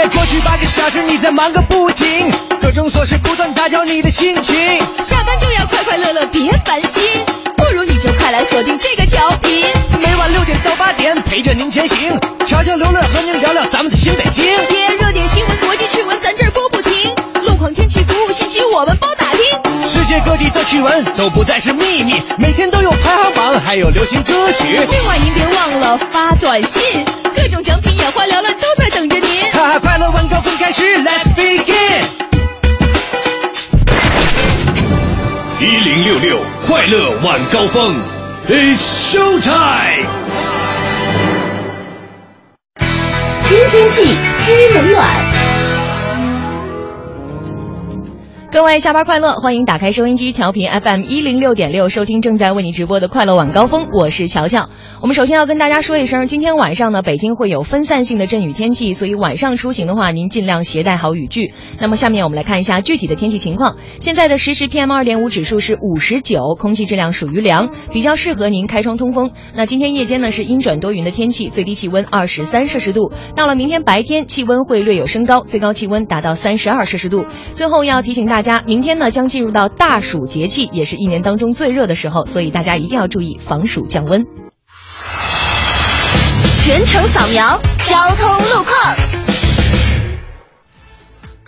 界过去八个小时你在忙个不停，各种琐事不断打搅你的心情。下班就要快快乐乐，别烦心，不如你就快来锁定这个调频。每晚六点到八点陪着您前行，悄悄刘乐和您聊聊咱们的新北京。别热点新闻、国际趣闻，咱这儿播不停。路况、天气、服务信息，我们包打听。世界各地的趣闻都不再是秘密，每天都有排行榜，还有流行歌曲。另外您别忘了发短信，各种奖品眼花缭乱都在等着您。哈哈，快乐晚高峰开始，Let's begin。一零六六快乐晚高峰，It's show time。知天气，知冷暖。各位下班快乐，欢迎打开收音机调频 FM 一零六点六，收听正在为你直播的快乐晚高峰，我是乔乔。我们首先要跟大家说一声，今天晚上呢，北京会有分散性的阵雨天气，所以晚上出行的话，您尽量携带好雨具。那么下面我们来看一下具体的天气情况。现在的实时 PM 二点五指数是五十九，空气质量属于良，比较适合您开窗通风。那今天夜间呢是阴转多云的天气，最低气温二十三摄氏度。到了明天白天，气温会略有升高，最高气温达到三十二摄氏度。最后要提醒大大家，明天呢将进入到大暑节气，也是一年当中最热的时候，所以大家一定要注意防暑降温。全程扫描交通路况。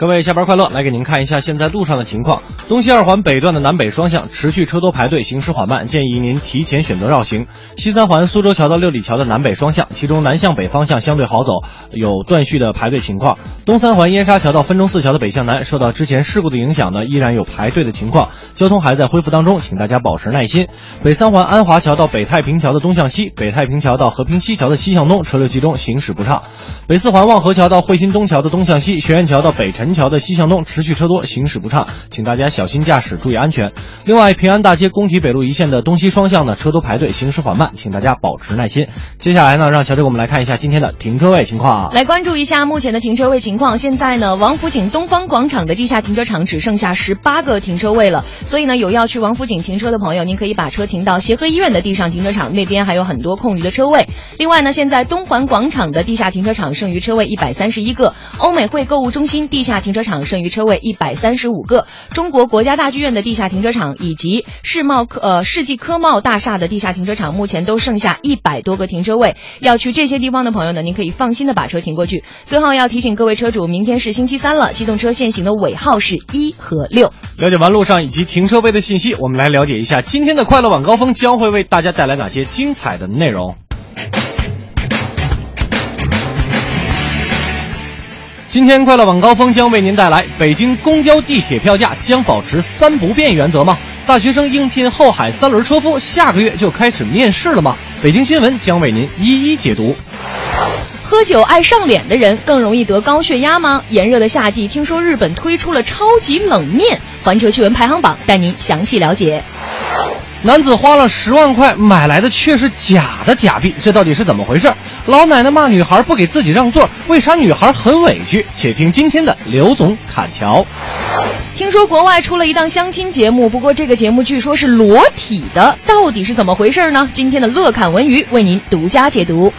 各位下班快乐，来给您看一下现在路上的情况。东西二环北段的南北双向持续车多排队，行驶缓慢，建议您提前选择绕行。西三环苏州桥到六里桥的南北双向，其中南向北方向相对好走，有断续的排队情况。东三环燕莎桥到分钟寺桥的北向南，受到之前事故的影响呢，依然有排队的情况，交通还在恢复当中，请大家保持耐心。北三环安华桥到北太平桥的东向西，北太平桥到和平西桥的西向东，车流集中，行驶不畅。北四环望河桥到汇鑫东桥的东向西，学院桥到北辰桥的西向东，持续车多，行驶不畅，请大家小心驾驶，注意安全。另外，平安大街工体北路一线的东西双向呢，车多排队，行驶缓慢，请大家保持耐心。接下来呢，让乔姐给我们来看一下今天的停车位情况啊。来关注一下目前的停车位情况。现在呢，王府井东方广场的地下停车场只剩下十八个停车位了，所以呢，有要去王府井停车的朋友，您可以把车停到协和医院的地上停车场，那边还有很多空余的车位。另外呢，现在东环广场的地下停车场剩余车位一百三十一个，欧美汇购物中心地下下停车场剩余车位一百三十五个，中国国家大剧院的地下停车场以及世贸科呃世纪科贸大厦的地下停车场，目前都剩下一百多个停车位。要去这些地方的朋友呢，您可以放心的把车停过去。最后要提醒各位车主，明天是星期三了，机动车限行的尾号是一和六。了解完路上以及停车位的信息，我们来了解一下今天的快乐晚高峰将会为大家带来哪些精彩的内容。今天快乐晚高峰将为您带来：北京公交、地铁票价将保持三不变原则吗？大学生应聘后海三轮车夫，下个月就开始面试了吗？北京新闻将为您一一解读。喝酒爱上脸的人更容易得高血压吗？炎热的夏季，听说日本推出了超级冷面。环球趣闻排行榜带您详细了解。男子花了十万块买来的却是假的假币，这到底是怎么回事？老奶奶骂女孩不给自己让座，为啥女孩很委屈？且听今天的刘总侃桥。听说国外出了一档相亲节目，不过这个节目据说是裸体的，到底是怎么回事呢？今天的乐侃文娱为您独家解读。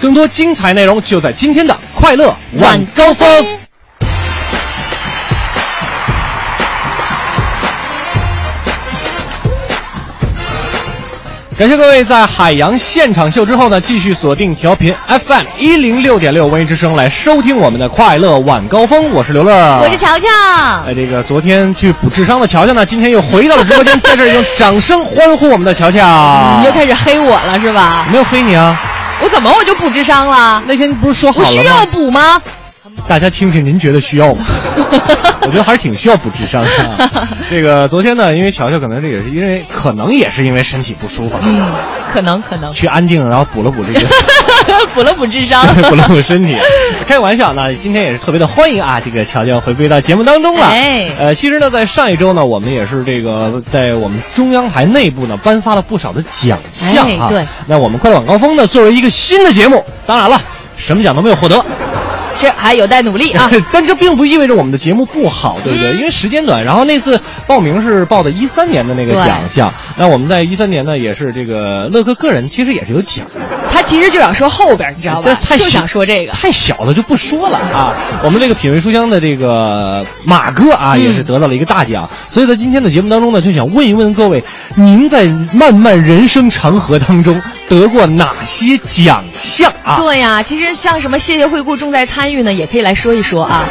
更多精彩内容就在今天的快乐晚高峰。感谢各位在海洋现场秀之后呢，继续锁定调频 FM 一零六点六文艺之声来收听我们的快乐晚高峰。我是刘乐，我是乔乔。哎，这个昨天去补智商的乔乔呢，今天又回到了直播间，在这儿用掌声欢呼我们的乔乔。你又开始黑我了是吧？没有黑你啊，我怎么我就补智商了？那天不是说好了吗？我需要补吗？大家听听，您觉得需要吗？我觉得还是挺需要补智商的。这个昨天呢，因为乔乔可能这也是因为可能也是因为身体不舒服，嗯，可能可能去安定，然后补了补这个，补了补智商，补了补身体。开个玩笑，那今天也是特别的欢迎啊，这个乔乔回归到节目当中了。哎，呃，其实呢，在上一周呢，我们也是这个在我们中央台内部呢颁发了不少的奖项啊。对，那我们快乐晚高峰呢，作为一个新的节目，当然了，什么奖都没有获得。是还有待努力啊。但这并不意味着我们的节目不好，对不对？嗯因为时间短。然后那次报名是报的一三年的那个奖项，那我们在一三年呢也是这个乐哥个人其实也是有奖的。他其实就想说后边，你知道吧？就这太小想说这个。太小了就不说了啊。我们这个品味书香的这个马哥啊，嗯也是得到了一个大奖。所以在今天的节目当中呢，就想问一问各位，您在漫漫人生长河当中得过哪些奖项啊？对呀，其实像什么谢谢惠顾重在参与呢，也可以来说一说啊。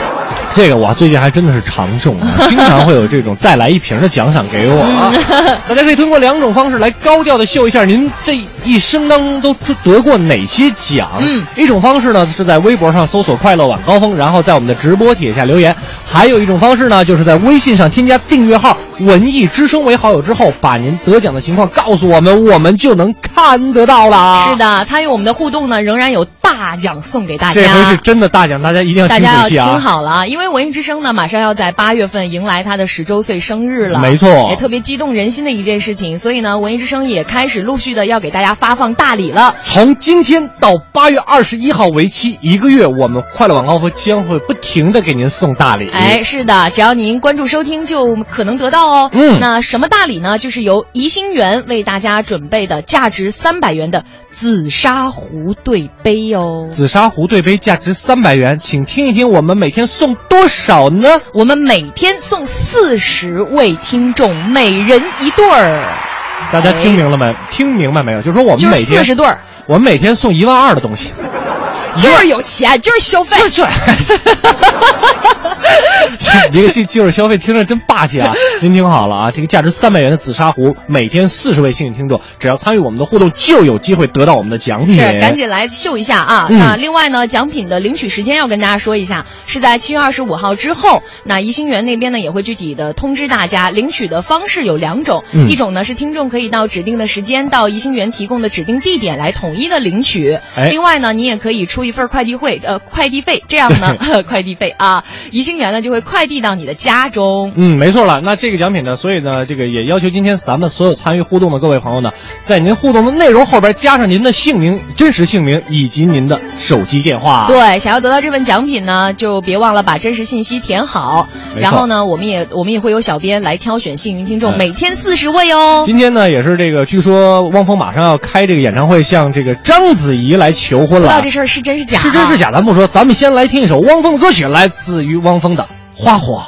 这个我最近还真的是常中啊，经常会有这种再来一瓶的奖赏给我啊。大家可以通过两种方式来高调的秀一下您这一生当中都得过哪些奖。嗯，一种方式呢是在微博上搜索“快乐晚高峰”，然后在我们的直播帖下留言；还有一种方式呢，就是在微信上添加订阅号“文艺之声”为好友之后，把您得奖的情况告诉我们，我们就能看得到啦。是的，参与我们的互动呢，仍然有大奖送给大家。这回是真的大奖，大家一定要大家要听仔细啊！听好了啊，因为文艺之声呢，马上要在八月份迎来它的十周岁生日了，没错也特别激动人心的一件事情。所以呢，文艺之声也开始陆续的要给大家发放大礼了。从今天到八月二十一号为期一个月，我们快乐晚高峰将会不停的给您送大礼。哎，是的，只要您关注收听，就可能得到哦。嗯那什么大礼呢？就是由宜兴园为大家准备的价值三百元的紫砂壶对杯哦。紫砂壶对杯价值三百元，请听一听我们每天送多少呢？我们每天送四十位听众，每人一对儿，大家听明了没？听明白没有？就是说我们每天四十对儿，我们每天送一万二的东西。就是有钱，就是消费。这 这个就就是消费，听着真霸气啊！您听好了啊，这个价值三百元的紫砂壶，每天四十位幸运听众，只要参与我们的互动，就有机会得到我们的奖品。是，赶紧来秀一下啊！嗯那另外呢，奖品的领取时间要跟大家说一下，是在七月二十五号之后。那宜兴园那边呢也会具体的通知大家，领取的方式有两种，嗯一种呢是听众可以到指定的时间到宜兴园提供的指定地点来统一的领取。哎另外呢，你也可以出一份快递费，呃，快递费，这样呢，快递费啊，宜兴园呢就会快递到你的家中。嗯，没错了。那这个奖品呢，所以呢，这个也要求今天咱们所有参与互动的各位朋友呢，在您互动的内容后边加上您的姓名、真实姓名以及您的手机电话。对，想要得到这份奖品呢，就别忘了把真实信息填好。然后呢，我们也我们也会有小编来挑选幸运听众，哎每天四十位哦。今天呢，也是这个，据说汪峰马上要开这个演唱会，向这个章子怡来求婚了不知道这。事儿是真是假、是真是？假咱不说，咱们先来听一首汪峰的歌曲，来自于汪峰的《花火》。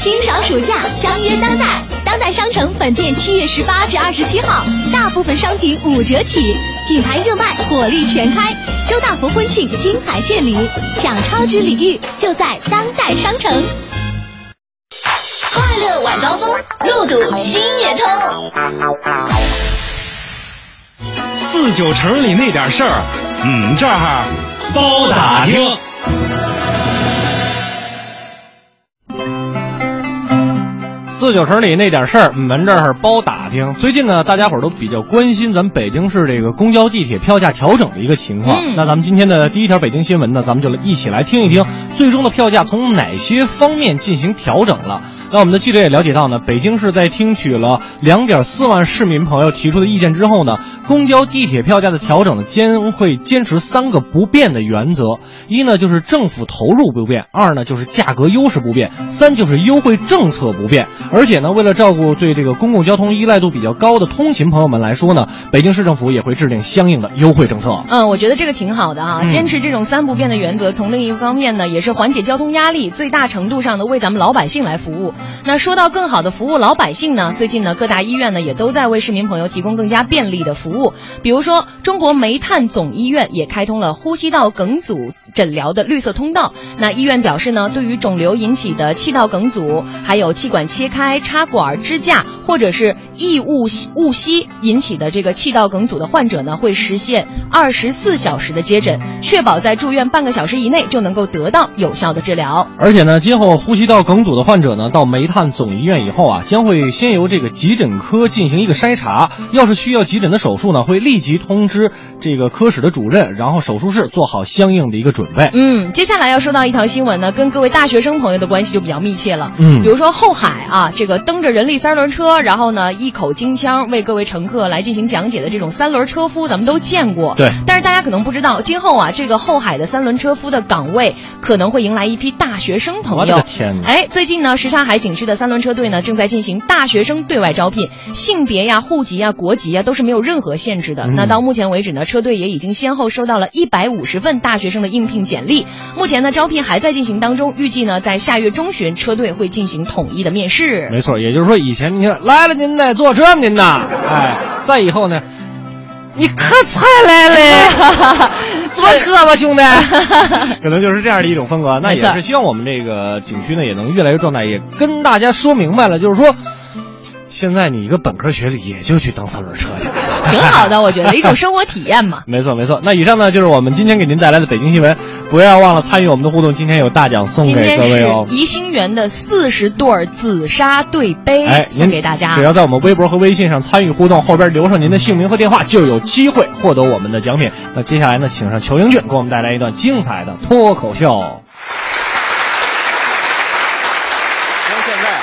清爽暑假，相约当代。当代商城本店七月十八至二十七号，大部分商品五折起，品牌热卖，火力全开。周大福婚庆精彩献礼，享超值礼遇就在当代商城。快乐晚高峰，路堵心也通。四九城里那点事儿，嗯，这儿包打听。四九城里那点事儿，我们这儿包打听。最近呢，大家伙儿都比较关心咱们北京市这个公交、地铁票价调整的一个情况。嗯那咱们今天的第一条北京新闻呢，咱们就来一起来听一听，最终的票价从哪些方面进行调整了。那我们的记者也了解到呢，北京市在听取了两点四万市民朋友提出的意见之后呢，公交、地铁票价的调整呢，将会坚持三个不变的原则：一呢就是政府投入不变；二呢就是价格优势不变；三就是优惠政策不变。而且呢，为了照顾对这个公共交通依赖度比较高的通勤朋友们来说呢，北京市政府也会制定相应的优惠政策。嗯，我觉得这个挺好的啊，嗯坚持这种三不变的原则，从另一方面呢，也是缓解交通压力，最大程度上的为咱们老百姓来服务。那说到更好的服务老百姓呢，最近呢，各大医院呢也都在为市民朋友提供更加便利的服务。比如说，中国煤炭总医院也开通了呼吸道梗阻诊疗的绿色通道。那医院表示呢，对于肿瘤引起的气道梗阻，还有气管切开、插管、支架或者是异物误吸引起的这个气道梗阻的患者呢，会实现二十四小时的接诊，确保在住院半个小时以内就能够得到有效的治疗。而且呢，今后呼吸道梗阻的患者呢，到煤炭总医院以后啊，将会先由这个急诊科进行一个筛查。要是需要急诊的手术呢，会立即通知这个科室的主任，然后手术室做好相应的一个准备。嗯，接下来要说到一条新闻呢，跟各位大学生朋友的关系就比较密切了。嗯比如说后海啊，这个蹬着人力三轮车，然后呢一口京腔为各位乘客来进行讲解的这种三轮车夫，咱们都见过。对但是大家可能不知道，今后啊，这个后海的三轮车夫的岗位可能会迎来一批大学生朋友。我的天哪哎，最近呢，什刹海景区的三轮车队呢正在进行大学生对外招聘，性别呀、户籍呀、国籍呀都是没有任何限制的。嗯那到目前为止呢，车队也已经先后收到了一百五十份大学生的应聘简历。目前呢，招聘还在进行当中，预计呢在下月中旬，车队会进行统一的面试。没错，也就是说，以前你看来了您得坐车您呐，哎，再以后呢，你可才来嘞，坐车吧，兄弟，可能就是这样的一种风格。那也是希望我们这个景区呢也能越来越壮大，也跟大家说明白了，就是说，现在你一个本科学历也就去蹬三轮车去，挺好的，我觉得一种生活体验嘛。没错没错。那以上呢就是我们今天给您带来的北京新闻，不要忘了参与我们的互动，今天有大奖送给今天是各位哦。怡兴园的四十对紫砂对杯、哎，送给大家。只要在我们微博和微信上参与互动，后边留上您的姓名和电话，就有机会获得我们的奖品。那接下来呢，请上裘英俊给我们带来一段精彩的脱口秀。因为现在啊，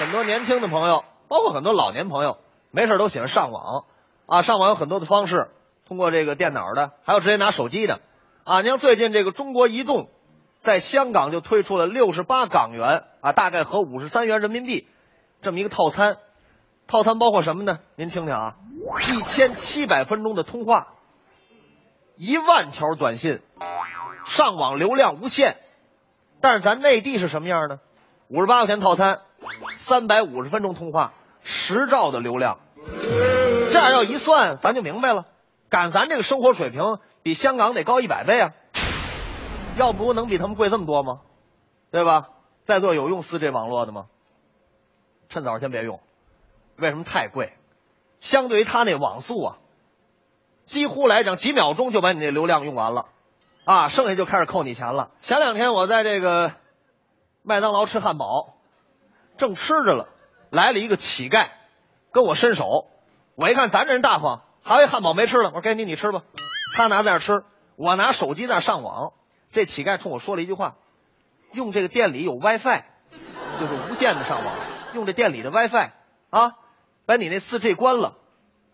很多年轻的朋友，包括很多老年朋友，没事都喜欢上网啊。上网有很多的方式，通过这个电脑的，还有直接拿手机的啊。你像最近这个中国移动在香港就推出了六十八港元啊，大概合五十三元人民币这么一个套餐，套餐包括什么呢？您听听啊，一千七百分钟的通话，一万条短信，上网流量无限。但是咱内地是什么样呢？五十八块钱套餐，三百五十分钟通话，十兆的流量。这样要一算，咱就明白了，赶咱这个生活水平比香港得高一百倍啊！要不能比他们贵这么多吗？对吧？在座有用四 G 网络的吗？趁早先别用，为什么太贵？相对于他那网速啊，几乎来讲几秒钟就把你那流量用完了，啊，剩下就开始扣你钱了。前两天我在这个麦当劳吃汉堡，正吃着了，来了一个乞丐，跟我伸手，我一看咱这人大方，还有一汉堡没吃了，我说给你，你吃吧。他拿在那吃，我拿手机在那上网。这乞丐冲我说了一句话：“用这个店里有 WiFi，就是无线的上网，用这店里的 WiFi 啊，把你那四 G 关了。”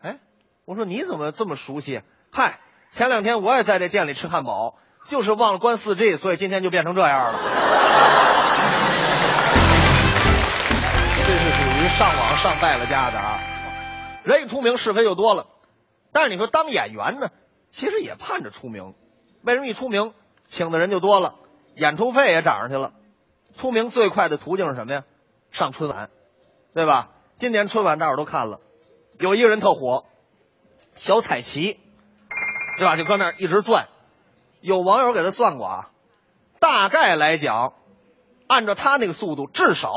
哎，我说你怎么这么熟悉？嗨，前两天我也在这店里吃汉堡，就是忘了关四 G，所以今天就变成这样了。上网上败了家的啊！人一出名，是非就多了。但是你说当演员呢，其实也盼着出名。为什么一出名？请的人就多了，演出费也涨上去了。出名最快的途径是什么呀？上春晚，对吧？今年春晚大伙都看了，有一个人特火，小彩旗，对吧？就搁那儿一直转。有网友给他算过啊，大概来讲，按照他那个速度，至少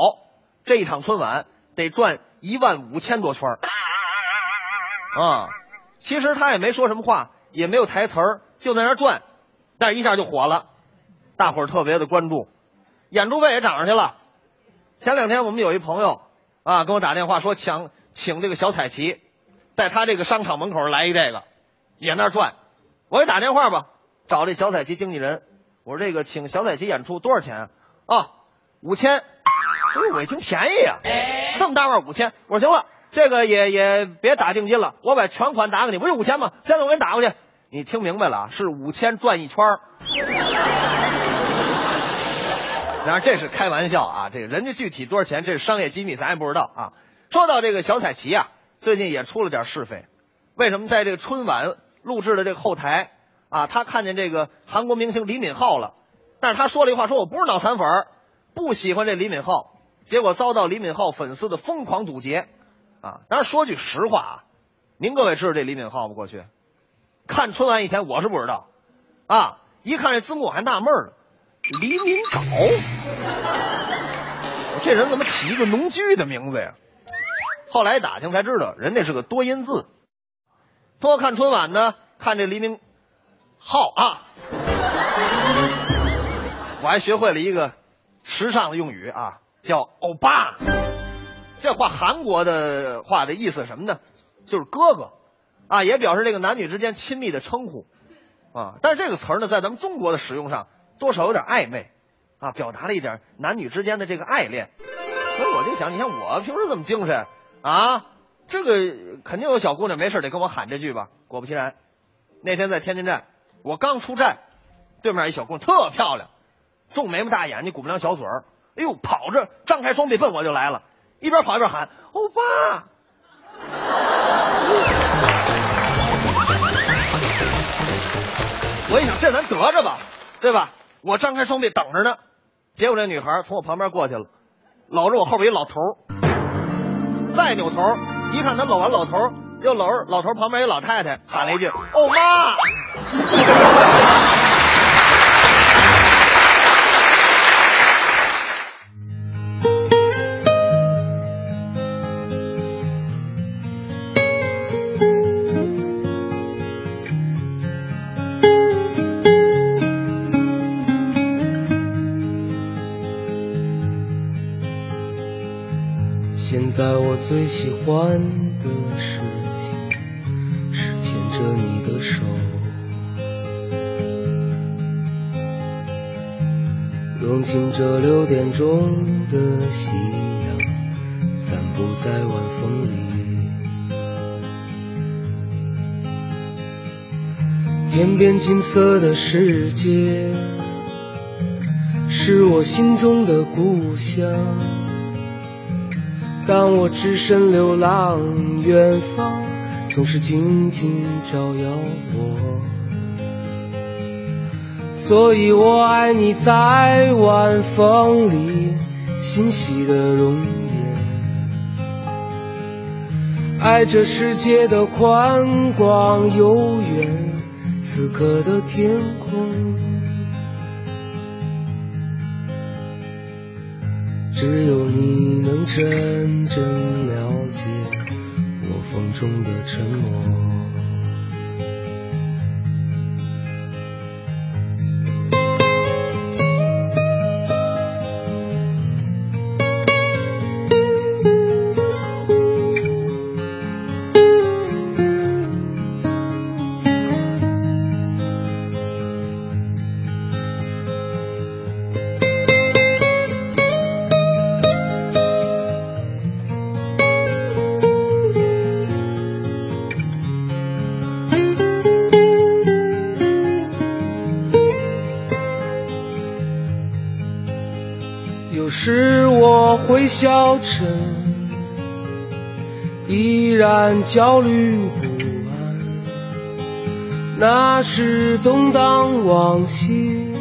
这一场春晚得转一万五千多圈儿啊。其实他也没说什么话，也没有台词儿，就在那转。但是一下就火了，大伙儿特别的关注，演出费也涨上去了。前两天我们有一朋友啊，跟我打电话说请请这个小彩旗，在他这个商场门口来一这个，也那转。我给打电话吧，找这小彩旗经纪人，我说这个请小彩旗演出多少钱啊？五千。哎，我一听便宜呀，这么大腕五千。我说行了，这个也也别打定金了，我把全款打给你，不就五千吗？现在我给你打过去。你听明白了啊？是五千转一圈儿。当然这是开玩笑啊，这个人家具体多少钱，这是商业机密，咱也不知道啊。说到这个小彩旗啊，最近也出了点是非。为什么在这个春晚录制的这个后台啊，他看见这个韩国明星李敏镐了，但是他说了一句话，说我不是脑残粉，不喜欢这李敏镐，结果遭到李敏镐粉丝的疯狂堵截啊。当然说句实话啊，您各位知道这李敏镐吗？过去？看春晚以前我是不知道，啊，一看这字幕我还纳闷了，李敏镐，这人怎么起一个农具的名字呀？后来打听才知道，人家是个多音字。多看春晚呢，看这黎明浩啊，我还学会了一个时尚的用语啊，叫欧巴。这话韩国的话的意思什么呢？就是哥哥。啊，也表示这个男女之间亲密的称呼，啊，但是这个词儿呢，在咱们中国的使用上，多少有点暧昧，啊，表达了一点男女之间的这个爱恋。所以我就想，你看我平时这么精神，啊，这个肯定有小姑娘没事得跟我喊这句吧。果不其然，那天在天津站，我刚出站，对面一小姑娘特漂亮，纵眉毛大眼睛，鼓不良小嘴儿，哎呦，跑着张开双臂奔我就来了，一边跑一边喊欧巴。我一想，这咱得着吧，对吧？我张开双臂等着呢，结果这女孩从我旁边过去了，搂着我后边一老头再扭头一看，他搂完老头又搂着老头旁边一老太太，喊了一句：“哦妈！”喜欢的事情是牵着你的手，用尽这六点钟的夕阳，散步在晚风里。天边金色的世界，是我心中的故乡。当我只身流浪，远方总是静静照耀我。所以我爱你在晚风里欣喜的容颜，爱这世界的宽广悠远，此刻的天空。只有你能真正了解我风中的沉默。依然焦虑不安。那是动荡往昔，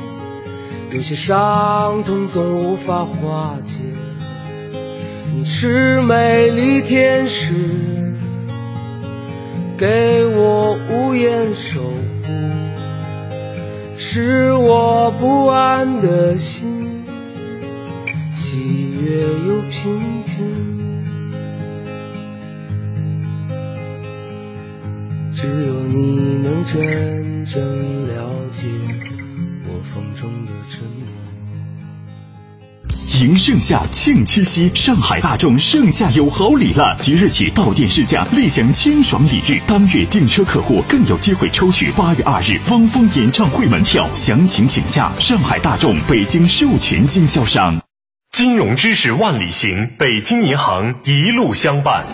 有些伤痛总无法化解。你是美丽天使，给我无言守护，是我不安的心。喜悦又真正了解我风中的沉默。迎盛夏，庆七夕，上海大众盛夏有好礼了！即日起到店试驾，立享清爽礼遇，当月订车客户更有机会抽取八月二日汪峰演唱会门票。详情请假上海大众北京授权经销商。金融知识万里行，北京银行一路相伴。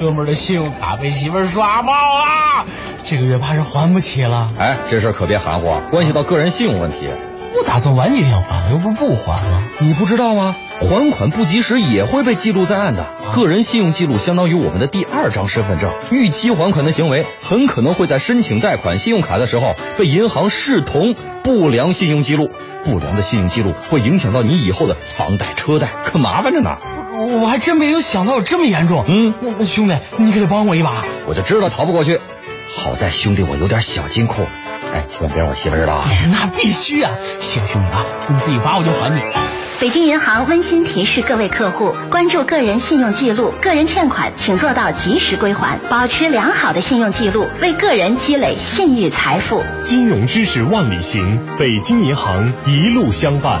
哥们儿的信用卡被媳妇儿刷爆了，这个月怕是还不起了。哎，这事儿可别含糊，关系到个人信用问题。我打算晚几天还，又不是不还了。你不知道吗？还款不及时也会被记录在案的。个人信用记录相当于我们的第二张身份证，逾期还款的行为很可能会在申请贷款信用卡的时候被银行视同不良信用记录。不良的信用记录会影响到你以后的房贷、车贷，可麻烦着呢。我我还真没有想到有这么严重。嗯，那那兄弟，你可得帮我一把。我就知道逃不过去，好在兄弟我有点小金库。哎，千万别让我媳妇知道啊！那必须啊！行兄弟啊，你自己罚我就还你。北京银行温馨提示各位客户：关注个人信用记录，个人欠款请做到及时归还，保持良好的信用记录，为个人积累信誉财富。金融知识万里行，北京银行一路相伴。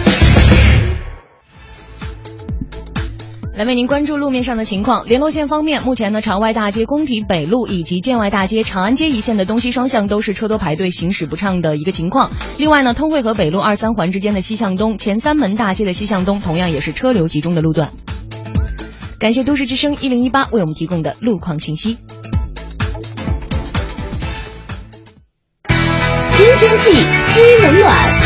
来为您关注路面上的情况。联络线方面，目前呢，朝外大街工体北路以及建外大街长安街一线的东西双向都是车多排队、行驶不畅的一个情况。另外呢，通惠河北路二三环之间的西向东、前三门大街的西向东，同样也是车流集中的路段。感谢都市之声一零一八为我们提供的路况信息。听天气知冷暖。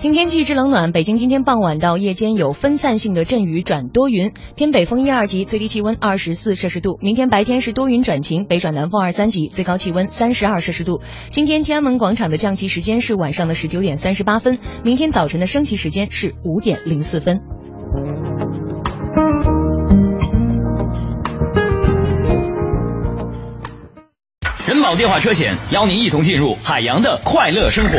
听天气知冷暖，北京今天傍晚到夜间有分散性的阵雨转多云，偏北风一二级，最低气温二十四摄氏度。明天白天是多云转晴，北转南风二三级，最高气温三十二摄氏度。今天天安门广场的降旗时间是晚上的十九点三十八分，明天早晨的升旗时间是五点零四分。人保电话车险邀您一同进入海洋的快乐生活。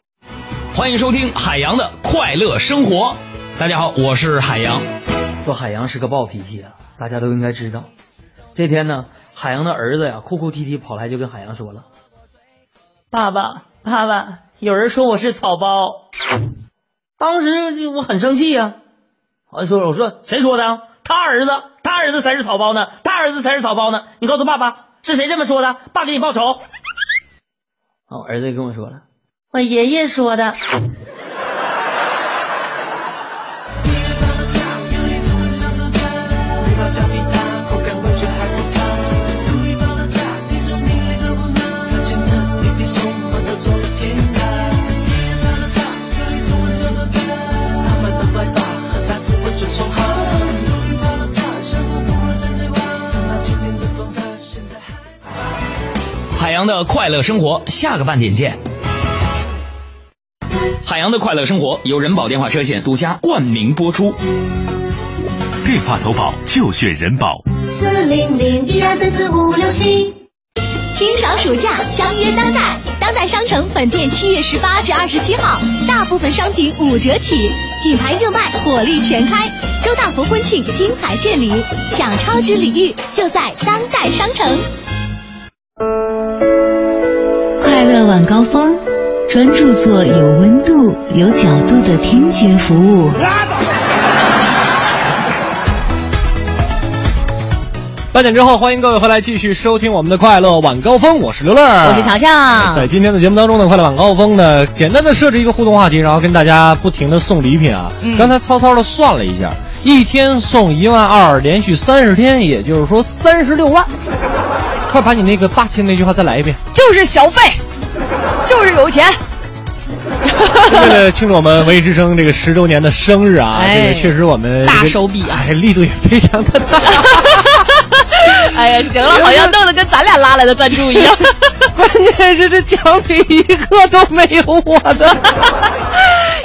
欢迎收听海洋的快乐生活。大家好，我是海洋。说海洋是个暴脾气啊，大家都应该知道。这天呢，海洋的儿子呀，哭哭啼啼跑来就跟海洋说了：“爸爸，爸爸，有人说我是草包。”当时就我很生气呀、我说：“我说谁说的？他儿子，他儿子才是草包呢，他儿子才是草包呢。你告诉爸爸是谁这么说的，爸给你报仇。”啊，我儿子跟我说了，我爷爷说的。海洋的快乐生活，下个半点见。海洋的快乐生活由人保电话车险独家冠名播出。电话投保就选人保。四零零一二三四五六七。清爽暑假，相约当代。当代商城本店七月十八至二十七号，大部分商品五折起，品牌热卖，火力全开。周大福婚庆精彩献礼，享超值礼遇就在当代商城。快乐晚高峰，专注做有温度、有角度的听觉服务。八点之后，欢迎各位回来继续收听我们的快乐晚高峰，我是刘乐，我是乔乔。在今天的节目当中呢，快乐晚高峰呢，简单的设置一个互动话题，然后跟大家不停的送礼品啊。嗯刚才曹操的算了一下，一天送一万二，连续三十天，也就是说三十六万。快把你那个霸气的那句话再来一遍。就是小费，就是有钱。为了庆祝我们文艺之声这个十周年的生日啊，哎这个确实我们大手笔啊哎，力度也非常的大。哎呀，行了，好像弄得跟咱俩拉来的赞助一样。关键是这奖品一个都没有我的，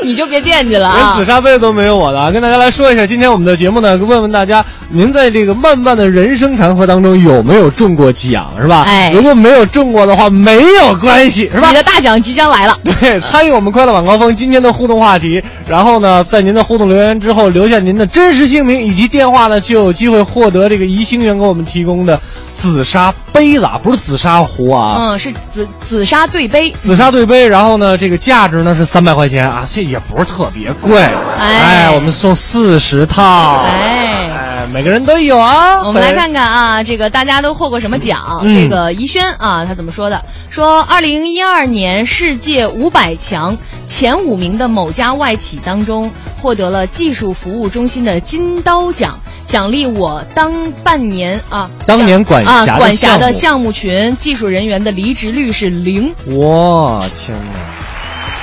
你就别惦记了连啊紫！砂杯都没有我的啊！跟大家来说一下，今天我们的节目呢，问问大家，您在这个漫漫的人生长河当中有没有中过奖，是吧？哎如果没有中过的话，没有关系，是吧你？的大奖即将来了。对，参与我们快乐晚高峰今天的互动话题，然后呢，在您的互动留言之后留下您的真实姓名以及电话呢，就有机会获得这个宜兴园给我们提供的紫砂杯子啊，不是紫砂壶啊。嗯，是紫紫砂对杯。紫砂对杯，然后呢，这个价值呢是三百块钱啊，这也不是特别贵。哎我们送四十套。哎哎，每个人都有啊。我们来看看啊，这个大家都获过什么奖？嗯这个宜轩啊，他怎么说的？说二零一二年世界五百强前五名的某家外企当中，获得了技术服务中心的金刀奖，奖励我当半年啊，当年管辖的啊管辖的项项目群技术人员的离职率是零。我天哪，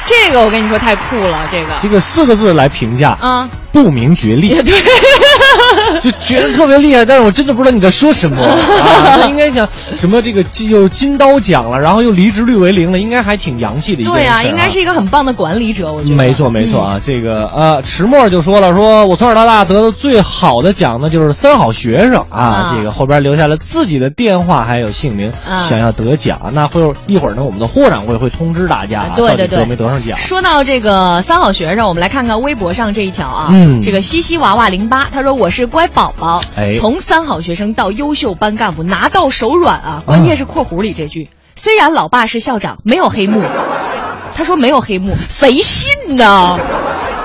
这个我跟你说太酷了，这个。这个四个字来评价，啊，不明觉厉。对。就觉得特别厉害，但是我真的不知道你在说什么 啊！他应该想什么这个金又金刀奖了，然后又离职率为零了，应该还挺洋气的一件事、对啊。啊，应该是一个很棒的管理者，我觉得。没错没错啊，这个呃，迟墨就说了，说我从小到大得的最好的奖呢，就是三好学生啊。啊这个后边留下了自己的电话还有姓名，啊想要得奖，那会有一会儿呢，我们的霍掌柜会通知大家啊，对对对，到底得没得上奖。说到这个三好学生，我们来看看微博上这一条啊，嗯这个西西娃娃零八，他说我是乖宝宝，哎从三好学生到优秀班干部，拿到手软啊。关键是括弧里这句，虽然老爸是校长，没有黑幕，他说没有黑幕，谁信呢？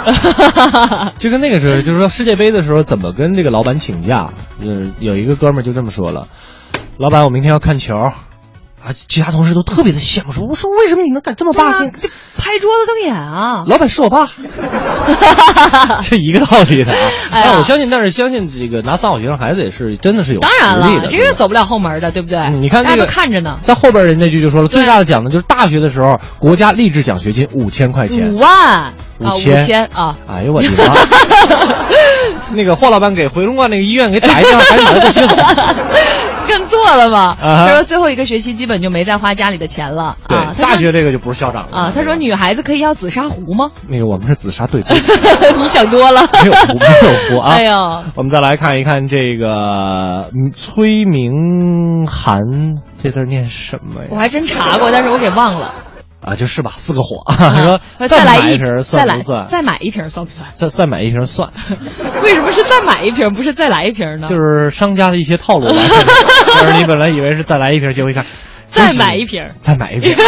就跟那个时候，就是说世界杯的时候，怎么跟这个老板请假？嗯，有一个哥们儿就这么说了：“老板，我明天要看球。”啊，其他同事都特别的羡慕，说：“我说为什么你能敢这么霸气？拍桌子瞪眼啊！老板是我爸，这一个道理的啊。哎但我相信，但是相信这个拿三好学生孩子也是真的是有当然了，这个走不了后门的，对不对？嗯你看大家这个都看着呢。在后边人家就就说了，最大的奖呢就是大学的时候国家励志奖学金五千块钱。五万啊，五千啊！哎呦我的妈！那个霍老板给回龙观那个医院给打一电话，赶紧把他给接走。跟错了嘛。他说最后一个学期基本就没再花家里的钱了对啊。，大学这个就不是校长了啊，他说女孩子可以要紫砂壶吗？那个我们是紫砂对杯，你想多了。没有壶，没有壶啊。哎呦，我们再来看一看这个嗯崔明涵这字儿念什么呀？我还真查过，但是我给忘了。啊，就是吧，四个火。他 说说再来一瓶算不算？再买一瓶算不算？再再买一瓶算，为什么是再买一瓶，不是再来一瓶呢？就是商家的一些套路吧。就是 你本来以为是再来一瓶，结果一看。再买一瓶，再买一瓶，啊，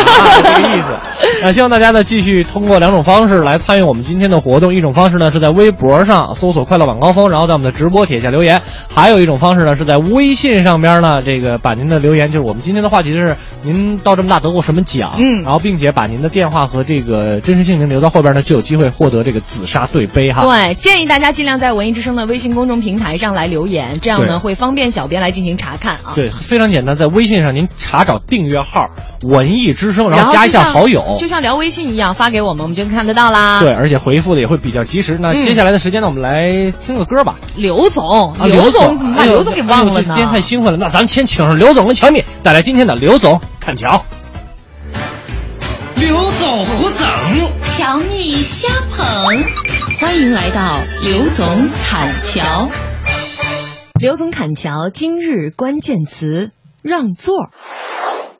这个意思。那希望大家呢继续通过两种方式来参与我们今天的活动。一种方式呢是在微博上搜索“快乐晚高峰”，然后在我们的直播帖下留言；还有一种方式呢是在微信上边呢，这个把您的留言，就是我们今天的话题是您到这么大得过什么奖，嗯，然后并且把您的电话和这个真实姓名留到后边呢，就有机会获得这个紫砂对杯哈。对，建议大家尽量在文艺之声的微信公众平台上来留言，这样呢会方便小编来进行查看啊。对，非常简单，在微信上您查找订阅号“文艺之声”，然然后加一下好友，就像聊微信一样，发给我们，我们就看得到啦。对，，而且回复的也会比较及时。那嗯接下来的时间呢，我们来听个歌吧。刘总，啊，刘总，怎么把刘总给忘了呢？哎今天太兴奋了，那咱们先请上刘总跟乔米带来今天的刘总看桥。刘总胡整，乔蜜瞎捧，欢迎来到刘总砍桥。刘总砍桥今日关键词：让座。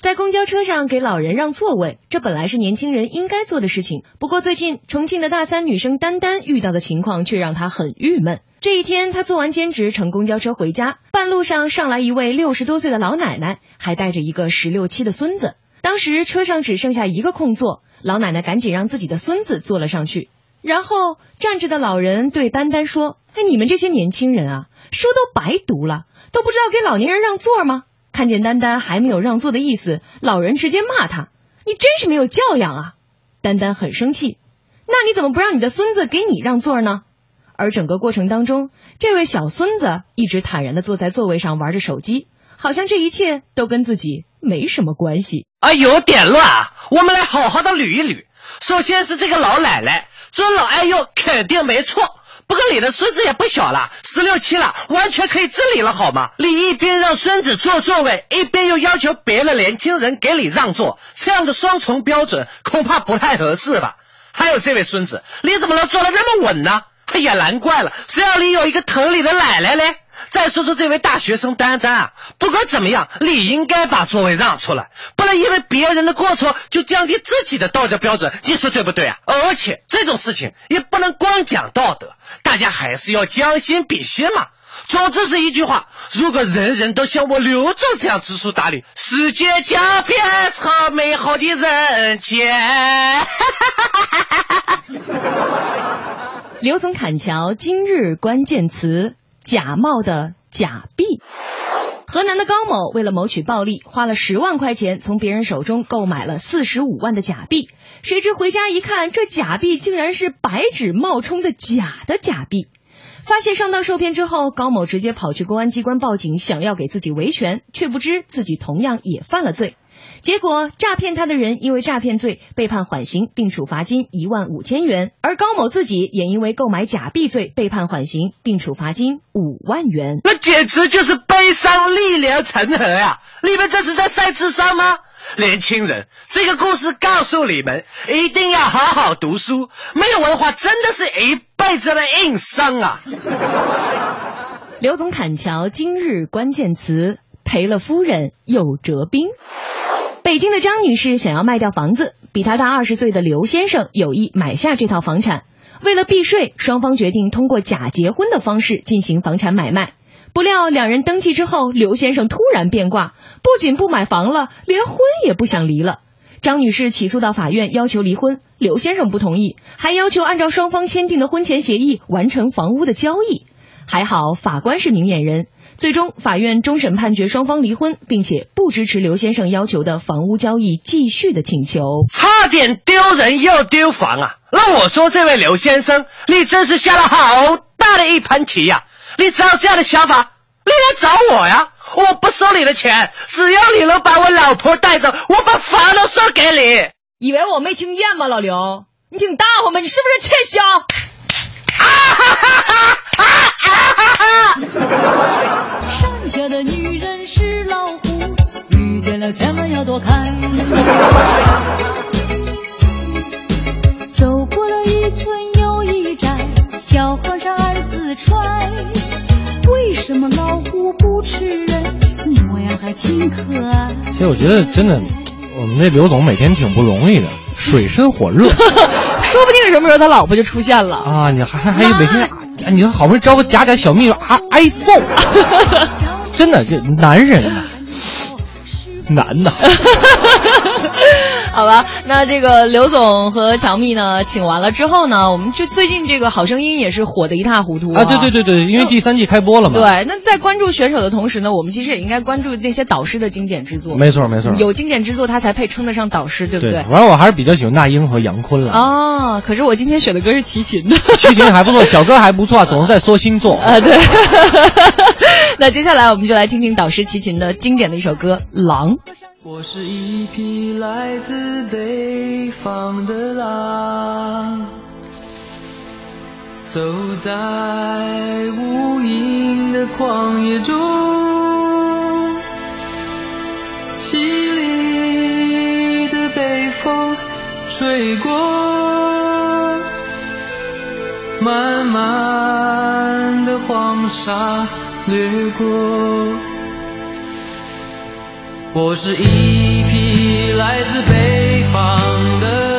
在公交车上给老人让座位，这本来是年轻人应该做的事情。不过最近，重庆的大三女生丹丹遇到的情况却让她很郁闷。这一天，她做完兼职乘公交车回家，半路上上来一位六十多岁的老奶奶，还带着一个十六七的孙子。当时车上只剩下一个空座，老奶奶赶紧让自己的孙子坐了上去。然后站着的老人对丹丹说：“哎，你们这些年轻人啊，书都白读了，都不知道给老年人让座吗？”看见丹丹还没有让座的意思，老人直接骂他：“你真是没有教养啊！”丹丹很生气：“那你怎么不让你的孙子给你让座呢？”而整个过程当中，这位小孙子一直坦然的坐在座位上玩着手机，好像这一切都跟自己没什么关系。啊，有点乱啊！我们来好好的捋一捋。首先是这个老奶奶尊老爱幼，肯定没错。不过你的孙子也不小了，十六七了，完全可以自理了，好吗？你一边让孙子坐座位，一边又要求别的年轻人给你让座，这样的双重标准恐怕不太合适吧？还有这位孙子，你怎么能坐得这么稳呢？哎呀，难怪了，谁让你有一个疼你的奶奶嘞？再说说这位大学生丹丹啊，不管怎么样，你应该把座位让出来，不能因为别人的过错就降低自己的道德标准，你说对不对啊？而且这种事情也不能光讲道德，大家还是要将心比心嘛。总之是一句话，如果人人都像我刘总这样知书达理，世界将变成美好的人间。刘总砍桥今日关键词：假冒的假币。河南的高某为了谋取暴利，花了十万块钱从别人手中购买了四十五万的假币，谁知回家一看，这假币竟然是白纸冒充的假的假币。发现上当受骗之后，高某直接跑去公安机关报警，想要给自己维权，却不知自己同样也犯了罪。结果，诈骗他的人因为诈骗罪被判缓刑，并处罚金一万五千元；而高某自己也因为购买假币罪被判缓刑，并处罚金五万元。那简直就是悲伤逆流成河呀！你们这是在晒智商吗？年轻人，这个故事告诉你们，一定要好好读书，没有文化真的是一辈子的硬伤啊！刘总砍桥今日关键词：赔了夫人又折兵。北京的张女士想要卖掉房子，比她大二十岁的刘先生有意买下这套房产。为了避税，双方决定通过假结婚的方式进行房产买卖。不料两人登记之后，刘先生突然变卦，不仅不买房了，连婚也不想离了。张女士起诉到法院要求离婚，刘先生不同意，还要求按照双方签订的婚前协议完成房屋的交易。还好法官是明眼人，最终法院终审判决双方离婚，并且不支持刘先生要求的房屋交易继续的请求。差点丢人又丢房啊！那我说这位刘先生，你真是下了好大的一盘棋呀、你只要这样的想法，你来找我呀！我不收你的钱，只要你能把我老婆带走，我把房都送给你。以为我没听见吗，老刘？你挺大方吗？你是不是欠削？啊哈哈哈！山下的女人是老虎，遇见了千万要躲开。走过了一村又一寨，小和尚二四揣。为什么老虎不吃人？模样还挺可爱。其实我觉得真的，我们这刘总每天挺不容易的，水深火热 说不定什么时候他老婆就出现了。啊！你还还还有每天，哎，你好不容易招个嗲嗲小蜜，还挨揍，真的这男人呐，难呐。好吧，那这个刘总和乔蜜呢，请完了之后呢，我们就最近这个《好声音》也是火的一塌糊涂啊！对对对对，因为第三季开播了嘛。对，那在关注选手的同时呢，我们其实也应该关注那些导师的经典之作。没错没错，有经典之作，他才配称得上导师，对不对？反正，我还是比较喜欢那英和杨坤了。哦，可是我今天选的歌是齐秦的。齐秦还不错，小哥还不错，总是在说星座啊。对。那接下来我们就来听听导师齐秦的经典的一首歌《狼》。我是一匹来自北方的狼，走在无垠的旷野中，凄厉的北风吹过，漫漫的黄沙掠过。我是一匹来自北方的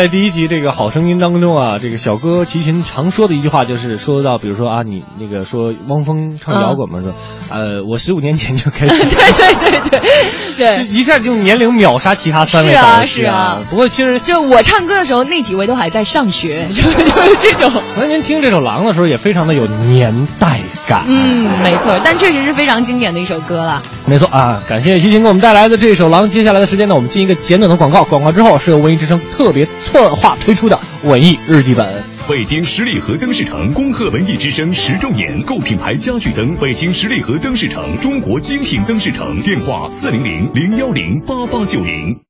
在第一集这个《好声音》当中啊，这个小哥齐秦常说的一句话就是说到，比如说啊，你那个说汪峰唱摇滚嘛，说呃，我十五年前就开始，对对对对对，一下就用年龄秒杀其他三位是啊导师是啊。不过其实就我唱歌的时候，那几位都还在上学，就就是这种。可能您听这首《狼》的时候也非常的有年代感。嗯，没错，但确实是非常经典的一首歌了。没错啊，感谢齐秦给我们带来的这首《狼》。接下来的时间呢，我们进一个简短的广告，广告之后是由文艺之声特别策划推出的文艺日记本。北京十里河灯饰城恭贺文艺之声十周年，购品牌家具灯，北京十里河灯饰城，中国精品灯饰城，电话四零零零幺零八八九零。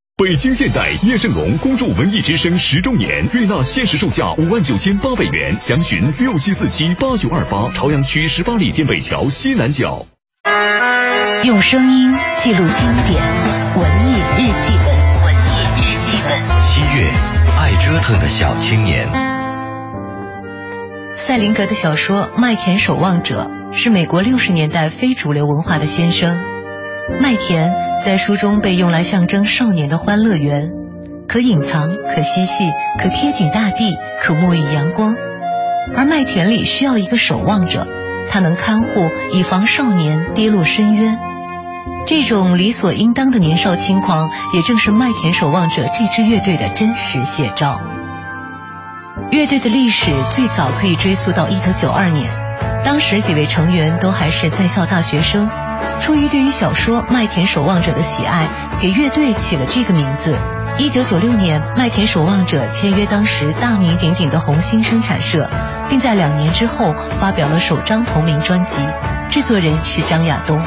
北京现代叶盛龙恭祝文艺之声十周年，瑞纳限时售价五万九千八百元，详询六七四七八九二八，朝阳区十八里店北桥西南角。用声音记录经典，文艺日记本，文艺日记本。七月，爱折腾的小青年。塞林格的小说《麦田守望者》是美国六十年代非主流文化的先声。麦田在书中被用来象征少年的欢乐园，可隐藏，可嬉戏，可贴紧大地，可沐浴阳光。而麦田里需要一个守望者，他能看护，以防少年跌落深渊。这种理所应当的年少轻狂，也正是麦田守望者这支乐队的真实写照。乐队的历史最早可以追溯到一九九二年，当时几位成员都还是在校大学生。出于对于小说《麦田守望者》的喜爱，给乐队起了这个名字。一九九六年，麦田守望者签约当时大名鼎鼎的红星生产社，并在两年之后发表了首张同名专辑，制作人是张亚东。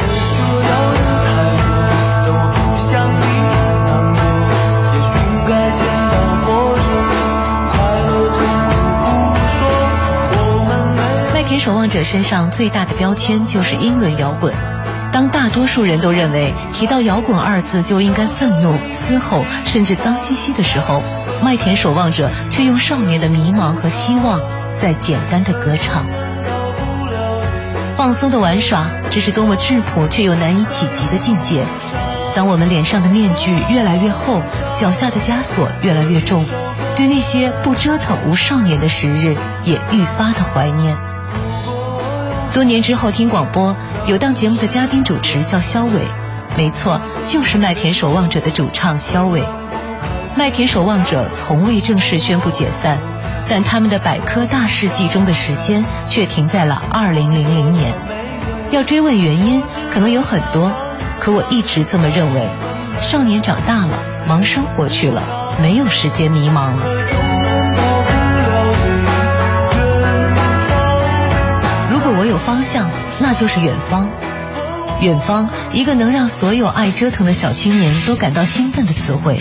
麦田守望者身上最大的标签就是英伦摇滚。当大多数人都认为提到摇滚二字就应该愤怒、嘶吼，甚至脏兮兮的时候，麦田守望者却用少年的迷茫和希望，在简单的歌唱。放松的玩耍，这是多么质朴却又难以企及的境界。当我们脸上的面具越来越厚，脚下的枷锁越来越重，对那些不折腾无少年的时日也愈发的怀念。多年之后听广播。有档节目的嘉宾主持叫肖伟，没错，就是麦田守望者的主唱肖伟。麦田守望者从未正式宣布解散，但他们的百科大事记中的时间却停在了二零零零年。要追问原因，可能有很多，可我一直这么认为：少年长大了，忙生活去了，没有时间迷茫了。如果我有方向。那就是远方，远方，一个能让所有爱折腾的小青年都感到兴奋的词汇。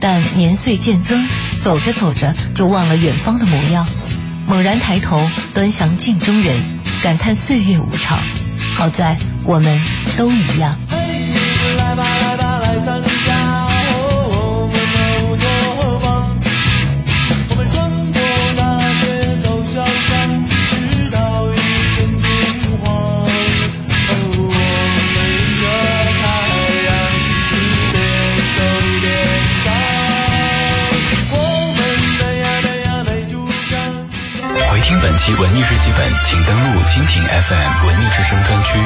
但年岁渐增，走着走着就忘了远方的模样。猛然抬头，端详镜中人，感叹岁月无常。好在我们都一样。其文艺日记本，请登录蜻蜓 FM 文艺之声专区。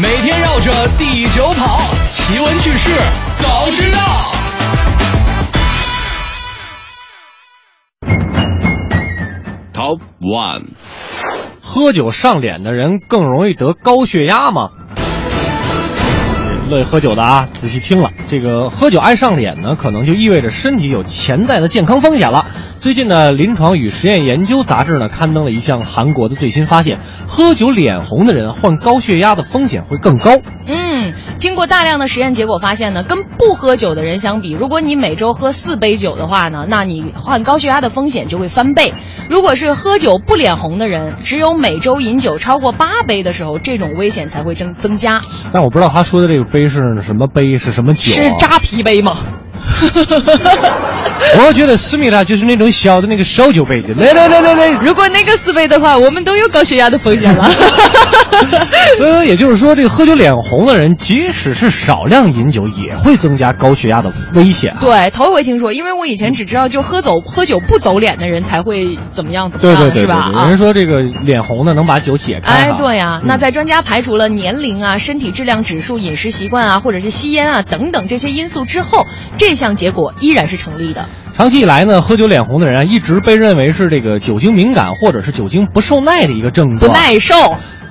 每天绕着地球跑，奇闻趣事早知道。Top One，喝酒上脸的人更容易得高血压吗？乐意喝酒的啊，仔细听了，这个喝酒爱上脸呢，可能就意味着身体有潜在的健康风险了。最近呢，《临床与实验研究》杂志呢刊登了一项韩国的最新发现：喝酒脸红的人患高血压的风险会更高。嗯，经过大量的实验结果发现呢，跟不喝酒的人相比，如果你每周喝四杯酒的话呢，那你患高血压的风险就会翻倍。如果是喝酒不脸红的人，只有每周饮酒超过八杯的时候，这种危险才会增增加。但我不知道他说的这个杯是什么杯，是什么酒？是扎啤杯吗？我觉得思密达就是那种小的那个烧酒杯子，来来来来来。如果那个思维的话，我们都有高血压的风险了。呃，也就是说，这个喝酒脸红的人，即使是少量饮酒，也会增加高血压的危险。对，头一回听说，因为我以前只知道就喝走喝酒不走脸的人才会怎么样怎么样，对对对，是吧？有人说这个脸红的能把酒解开。哎，对呀、嗯。那在专家排除了年龄啊、身体质量指数、饮食习惯啊，或者是吸烟啊等等这些因素之后，这项结果依然是成立的。长期以来呢，喝酒脸红的人啊，一直被认为是这个酒精敏感或者是酒精不受耐的一个症状。不耐受。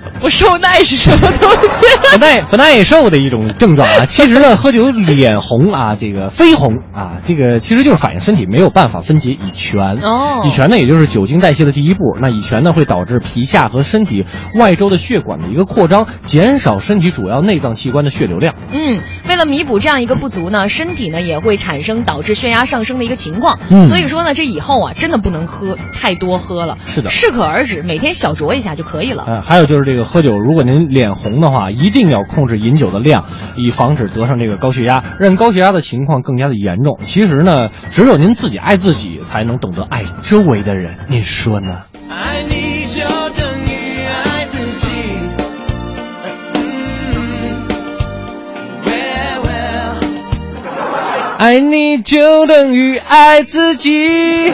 不受耐是什么东西？不耐不耐受的一种症状啊。其实呢，喝酒脸红啊，这个绯红啊，这个其实就是反映身体没有办法分解乙醛。哦，乙醛呢，也就是酒精代谢的第一步。那乙醛呢，会导致皮下和身体外周的血管的一个扩张，减少身体主要内脏器官的血流量。嗯，为了弥补这样一个不足呢，身体呢也会产生导致血压上升的一个情况。嗯，所以说呢，这以后啊，真的不能喝太多喝了。是的，适可而止，每天小酌一下就可以了。嗯，还有就是这个喝酒，如果您脸红的话，一定要控制饮酒的量，以防止得上这个高血压，让高血压的情况更加的严重。其实呢，只有您自己爱自己，才能懂得爱周围的人。您说呢？爱你就等于爱自己。爱你就等于爱自己。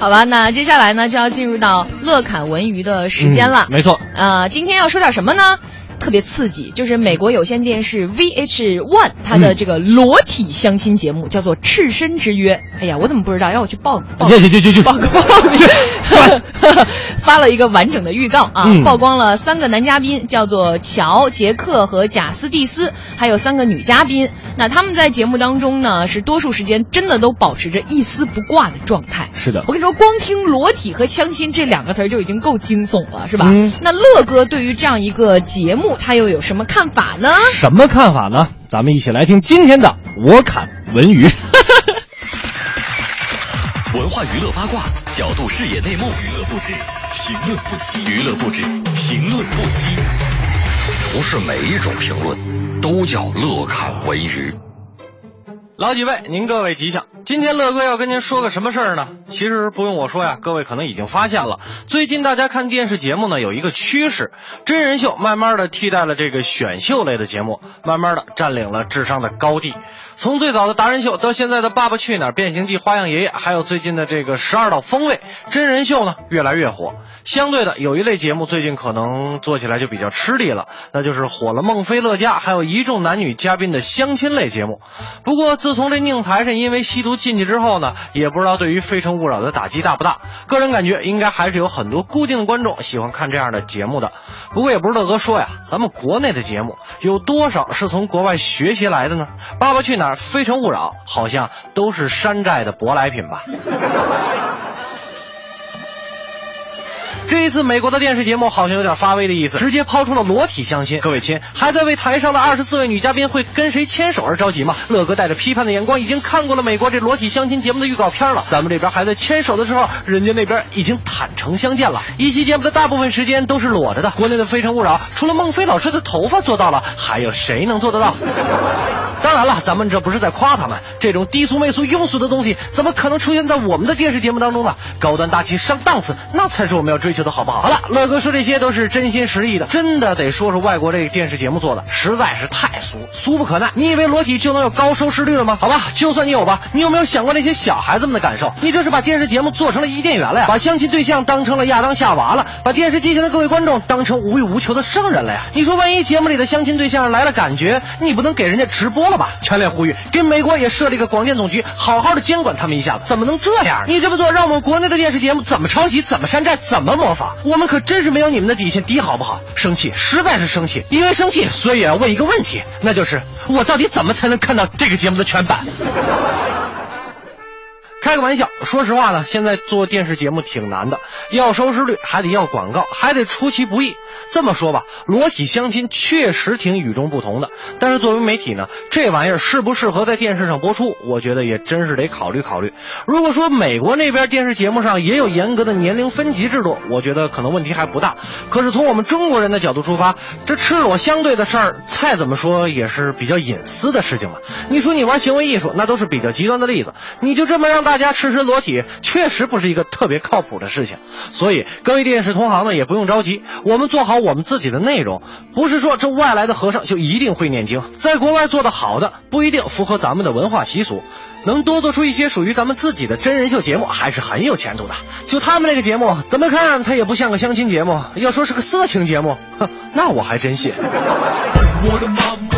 好吧，那接下来呢就要进入到乐侃文娱的时间了。嗯、没错，呃，今天要说点什么呢？特别刺激，就是美国有线电视 VH One 它的这个裸体相亲节目、嗯、叫做《赤身之约》。哎呀，我怎么不知道？要我去报报？去去去去报个报！发了一个完整的预告啊，嗯、曝光了三个男嘉宾，叫做乔、杰克和贾斯蒂斯，还有三个女嘉宾。那他们在节目当中呢，是多数时间真的都保持着一丝不挂的状态。是的，我跟你说，光听裸体和相亲这两个词儿就已经够惊悚了，是吧？嗯、那乐哥对于这样一个节目，他又有什么看法呢？什么看法呢？咱们一起来听今天的我侃文娱。文化娱乐八卦，角度视野内幕，娱乐不止，评论不息，娱乐不止，评论不息。不是每一种评论都叫乐侃文娱。老几位，您各位吉祥。今天乐哥要跟您说个什么事儿呢？其实不用我说呀，各位可能已经发现了，最近大家看电视节目呢有一个趋势，真人秀慢慢的替代了这个选秀类的节目，慢慢的占领了智商的高地。从最早的达人秀到现在的《爸爸去哪儿》《变形记》《花样爷爷》，还有最近的这个《十二道锋味》，真人秀呢越来越火。相对的，有一类节目最近可能做起来就比较吃力了，那就是火了孟非、乐嘉，还有一众男女嘉宾的相亲类节目。不过自从这宁财神因为吸毒进去之后呢，也不知道对于《非诚勿扰》的打击大不大。个人感觉应该还是有很多固定的观众喜欢看这样的节目的。不过也不是乐哥说呀，咱们国内的节目有多少是从国外学习来的呢？《爸爸去哪儿》《非诚勿扰》好像都是山寨的舶来品吧。这一次美国的电视节目好像有点发威的意思，直接抛出了裸体相亲。各位亲，还在为台上的二十四位女嘉宾会跟谁牵手而着急吗？乐哥带着批判的眼光已经看过了美国这裸体相亲节目的预告片了。咱们这边还在牵手的时候，人家那边已经坦诚相见了。一期节目的大部分时间都是裸着的。国内的《非诚勿扰》除了孟非老师的头发做到了，还有谁能做得到？当然了，咱们这不是在夸他们，这种低俗媚俗庸俗的东西，怎么可能出现在我们的电视节目当中呢？高端大气上档次，那才是我们要追求的，好不好？好了，乐哥说这些都是真心实意的，真的得说说外国这个电视节目做的实在是太俗，俗不可耐。你以为裸体就能有高收视率了吗？好吧，就算你有吧，你有没有想过那些小孩子们的感受？你这是把电视节目做成了伊甸园了呀，把相亲对象当成了亚当夏娃了，把电视机前的各位观众当成无欲无求的圣人了呀？你说万一节目里的相亲对象来了感觉，你不能给人家直播了吧？强烈呼吁，给美国也设立个广电总局，好好的监管他们一下子。怎么能这样？你这么做，让我们国内的电视节目怎么抄袭、怎么山寨、怎么我们可真是没有你们的底线低，好不好？生气，实在是生气。因为生气，所以要问一个问题，那就是我到底怎么才能看到这个节目的全版？开个玩笑，说实话呢，现在做电视节目挺难的，要收视率，还得要广告，还得出其不意。这么说吧，裸体相亲确实挺与众不同的。但是作为媒体呢，这玩意儿适不适合在电视上播出，我觉得也真是得考虑考虑。如果说美国那边电视节目上也有严格的年龄分级制度，我觉得可能问题还不大。可是从我们中国人的角度出发，这赤裸相对的事儿，再怎么说也是比较隐私的事情嘛。你说你玩行为艺术，那都是比较极端的例子。你就这么让大家赤身裸体，确实不是一个特别靠谱的事情。所以各位电视同行呢，也不用着急，我们做好我们自己的内容，不是说这外来的和尚就一定会念经，在国外做的好的不一定符合咱们的文化习俗。能多做出一些属于咱们自己的真人秀节目，还是很有前途的。就他们那个节目，怎么看它也不像个相亲节目，要说是个色情节目，哼，那我还真信。我的妈，妈，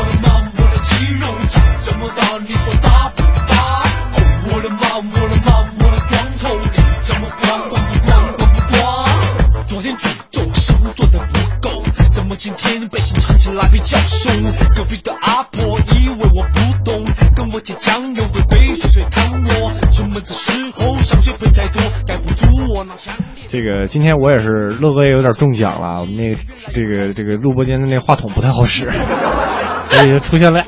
今天背心穿起来比较凶？隔壁的阿婆以为我不懂，跟我借酱油会被水水烫我。出门的时候上学费再多，盖不住我那香。这个今天我也是乐哥也有点中奖了，我们那个这个这个录播间的那话筒不太好使，所以就出现了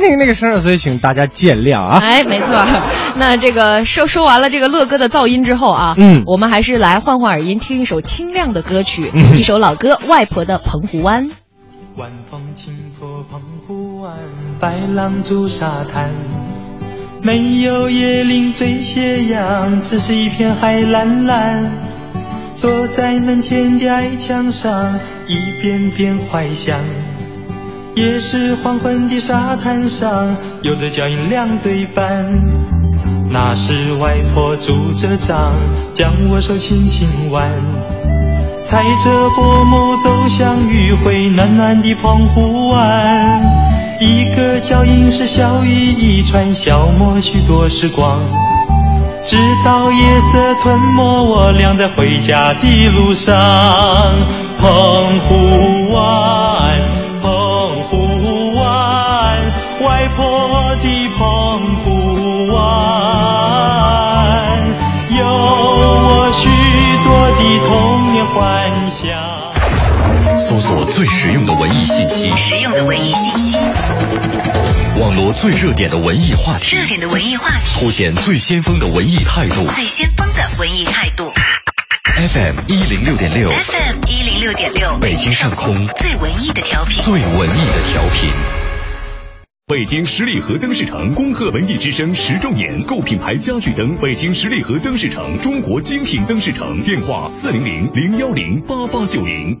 那个那个声儿，所以请大家见谅啊。哎，没错。那这个说说完了这个乐哥的噪音之后啊，嗯我们还是来换换耳音，听一首清亮的歌曲，嗯一首老歌《外婆的澎湖湾》。晚风轻拂澎湖湾，白浪逐沙滩，没有椰林缀斜阳，只是一片海蓝蓝。坐在门前的矮墙上，一遍遍怀想。也是黄昏的沙滩上，有着脚印两对半。那时外婆拄着杖，将我手轻轻挽。踩着薄暮走向余晖暖暖的澎湖湾，一个脚印是笑语一串，消磨许多时光。直到夜色吞没我俩在回家的路上，澎湖湾，最实用的文艺信息，实用的文艺信息，网罗最热点的文艺话题，热点的文艺话题，凸显最先锋的文艺态度。最先锋的文艺态度。FM 一零六点六，FM 一零六点六，北京上空。最文艺的调频，最文艺的调频。北京十里河灯饰城恭贺文艺之声十周年，购品牌家具灯，北京十里河灯饰城，中国精品灯饰城，电话四零零零幺零八八九零。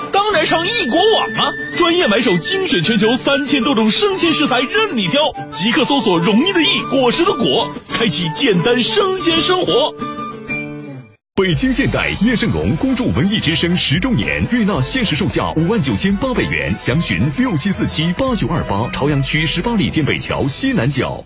当然上易果网啊！专业买手精选全球三千多种生鲜食材任你挑，即刻搜索“容易的易，果实的果”，开启简单生鲜生活。北京现代叶盛龙恭祝文艺之声十周年，悦纳限时售价五万九千八百元，详询六七四七八九二八，朝阳区十八里店北桥西南角。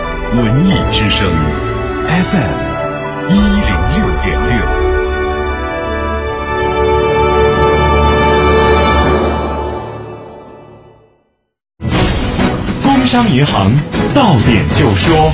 文艺之声，FM 一零六点六。工商银行到点就说，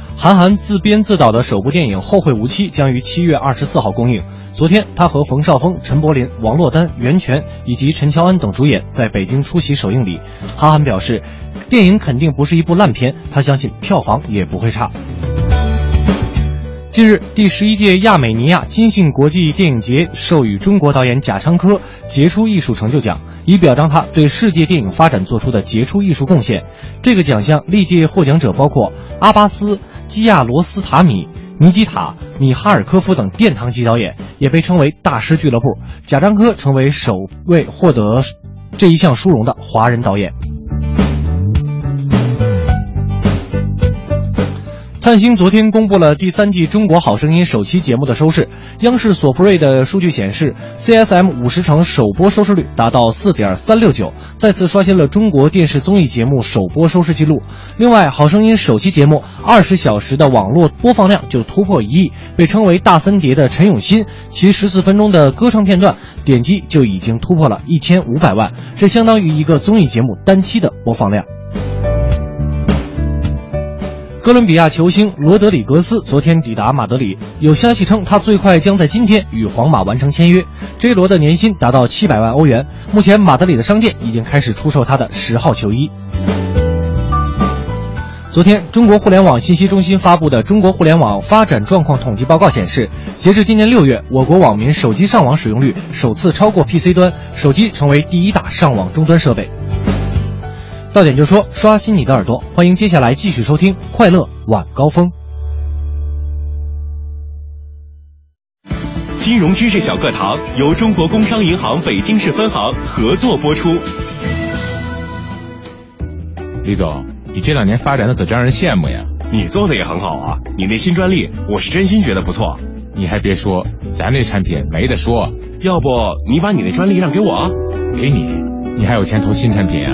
韩寒自编自导的首部电影《后会无期》将于七月二十四号公映。昨天，他和冯绍峰、陈柏霖、王珞丹、袁泉以及陈乔恩等主演在北京出席首映礼。韩寒表示，电影肯定不是一部烂片，他相信票房也不会差。近日，第十一届亚美尼亚金信国际电影节授予中国导演贾樟柯杰出艺术成就奖，以表彰他对世界电影发展做出的杰出艺术贡献。这个奖项历届获奖者包括阿巴斯、基亚罗斯塔米、尼基塔、米哈尔科夫等殿堂级导演，也被称为大师俱乐部。贾樟柯成为首位获得这一项殊荣的华人导演。灿星昨天公布了第三季《中国好声音》首期节目的收视。央视索福瑞的数据显示，CSM 五十城首播收视率达到四点三六九，再次刷新了中国电视综艺节目首播收视记录。另外，《好声音》首期节目二十小时的网络播放量就突破一亿，被称为“大森碟”的陈永新，其十四分钟的歌唱片段点击就已经突破了一千五百万，这相当于一个综艺节目单期的播放量。哥伦比亚球星罗德里格斯昨天抵达马德里，有消息称他最快将在今天与皇马完成签约。J 罗的年薪达到七百万欧元，目前马德里的商店已经开始出售他的十号球衣。昨天，中国互联网信息中心发布的《中国互联网发展状况统计报告》显示，截至今年六月，我国网民手机上网使用率首次超过 PC 端，手机成为第一大上网终端设备。到点就说，刷新你的耳朵，欢迎接下来继续收听《快乐晚高峰》。金融知识小课堂由中国工商银行北京市分行合作播出。李总，你这两年发展的可真让人羡慕呀！你做的也很好啊，你那新专利，我是真心觉得不错。你还别说，咱那产品没得说。要不你把你那专利让给我？给你，你还有钱投新产品啊？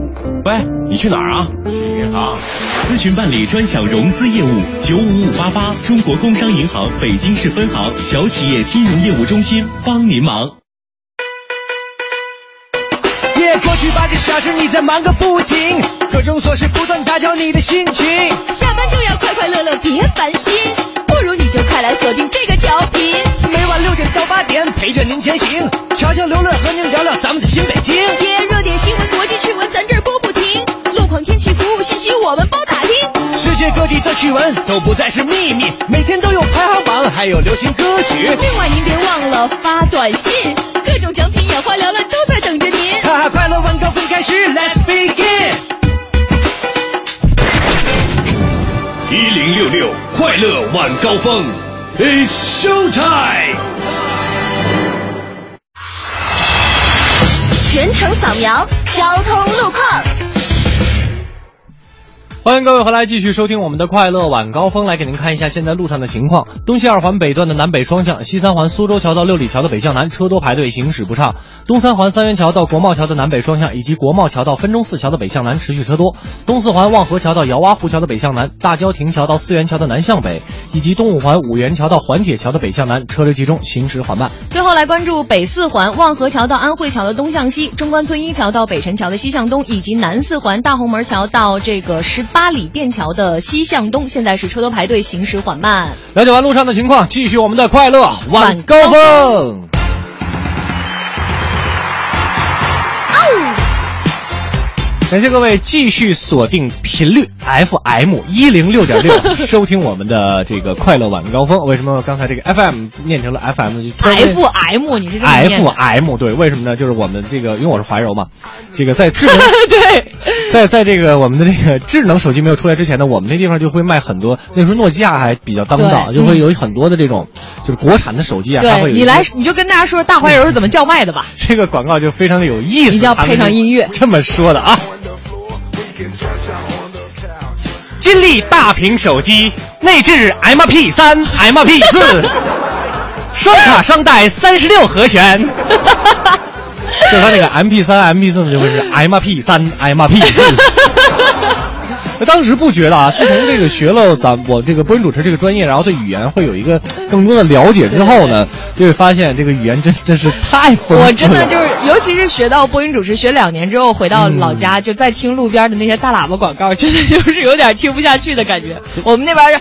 喂，你去哪儿啊？去银行。咨询办理专享融资业务，九五五八八，中国工商银行北京市分行小企业金融业务中心帮您忙。过去八个小时你在忙个不停，各种琐事不断打搅你的心情。下班就要快快乐乐，别烦心，不如你就快来锁定这个调频，每晚六点到八点陪着您前行，悄悄刘乐和您聊聊咱们的新北京。天，热点新闻、国际趣闻，咱这儿播不停，路况、天气、服务信息，我们包打听。世界各地的趣闻都不再是秘密，每天都有排行榜，还有流行歌曲。另外您别忘了发短信，各种奖品眼花缭乱都在等着您。哈哈，快乐晚高峰开始，Let's begin。一零六六快乐晚高峰，It's show time。全程扫描交通路况。欢迎各位回来，继续收听我们的快乐晚高峰，来给您看一下现在路上的情况。东西二环北段的南北双向，西三环苏州桥到六里桥的北向南车多排队，行驶不畅；东三环三元桥到国贸桥的南北双向，以及国贸桥到分钟寺桥的北向南持续车多；东四环望河桥到姚洼湖桥的北向南，大郊亭桥到四元桥的南向北，以及东五环五元桥到环铁桥的北向南车流集中，行驶缓慢。最后来关注北四环望河桥到安慧桥的东向西，中关村一桥到北辰桥的西向东，以及南四环大红门桥到这个十八里店桥的西向东，现在是车多排队，行驶缓慢。了解完路上的情况，继续我们的快乐晚高峰。感谢各位继续锁定频率 FM 一零六点六，收听我们的这个快乐晚高峰。为什么刚才这个 FM 念成了 FM？就突然间 FM，你是 FM 对，为什么呢？就是我们这个，因为我是怀柔嘛，这个在智能对，在在这个我们的这个智能手机没有出来之前呢，我们那地方就会卖很多，那时候诺基亚还比较当道，就会有很多的这种就是国产的手机啊，它会有你来，你就跟大家说大怀柔是怎么叫卖的吧。这个广告就非常的有意思，一定要配上音乐这么说的啊。金立大屏手机，内置 MP 三、MP 四，双卡双待三十六和弦。就是它那个 MP 三、MP 四，就会是 MP 三、MP 四。当时不觉得啊，自从这个学了咱我这个播音主持这个专业，然后对语言会有一个更多的了解之后呢，就会发现这个语言真真是太丰富了。我真的就是，尤其是学到播音主持，学两年之后回到老家，就再听路边的那些大喇叭广告，真的就是有点听不下去的感觉。我们那边是，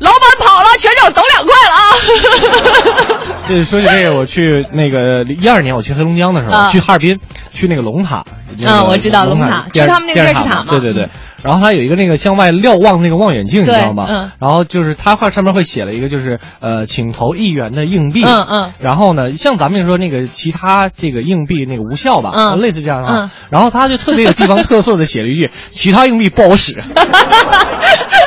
老板跑了，全场走两块了啊！对，说起这个，我去那个一二年，我去黑龙江的时候，啊去哈尔滨，去那个龙塔。那个嗯我知道龙塔就是他们那个电电视塔嘛对对对。然后它有一个那个向外瞭望那个望远镜，你知道吗？嗯然后就是它画上面会写了一个，就是呃，请投一元的硬币。嗯嗯然后呢，像咱们说那个其他这个硬币那个无效吧，嗯类似这样的。嗯然后他就特别有地方特色的写了一句：其他硬币不好使。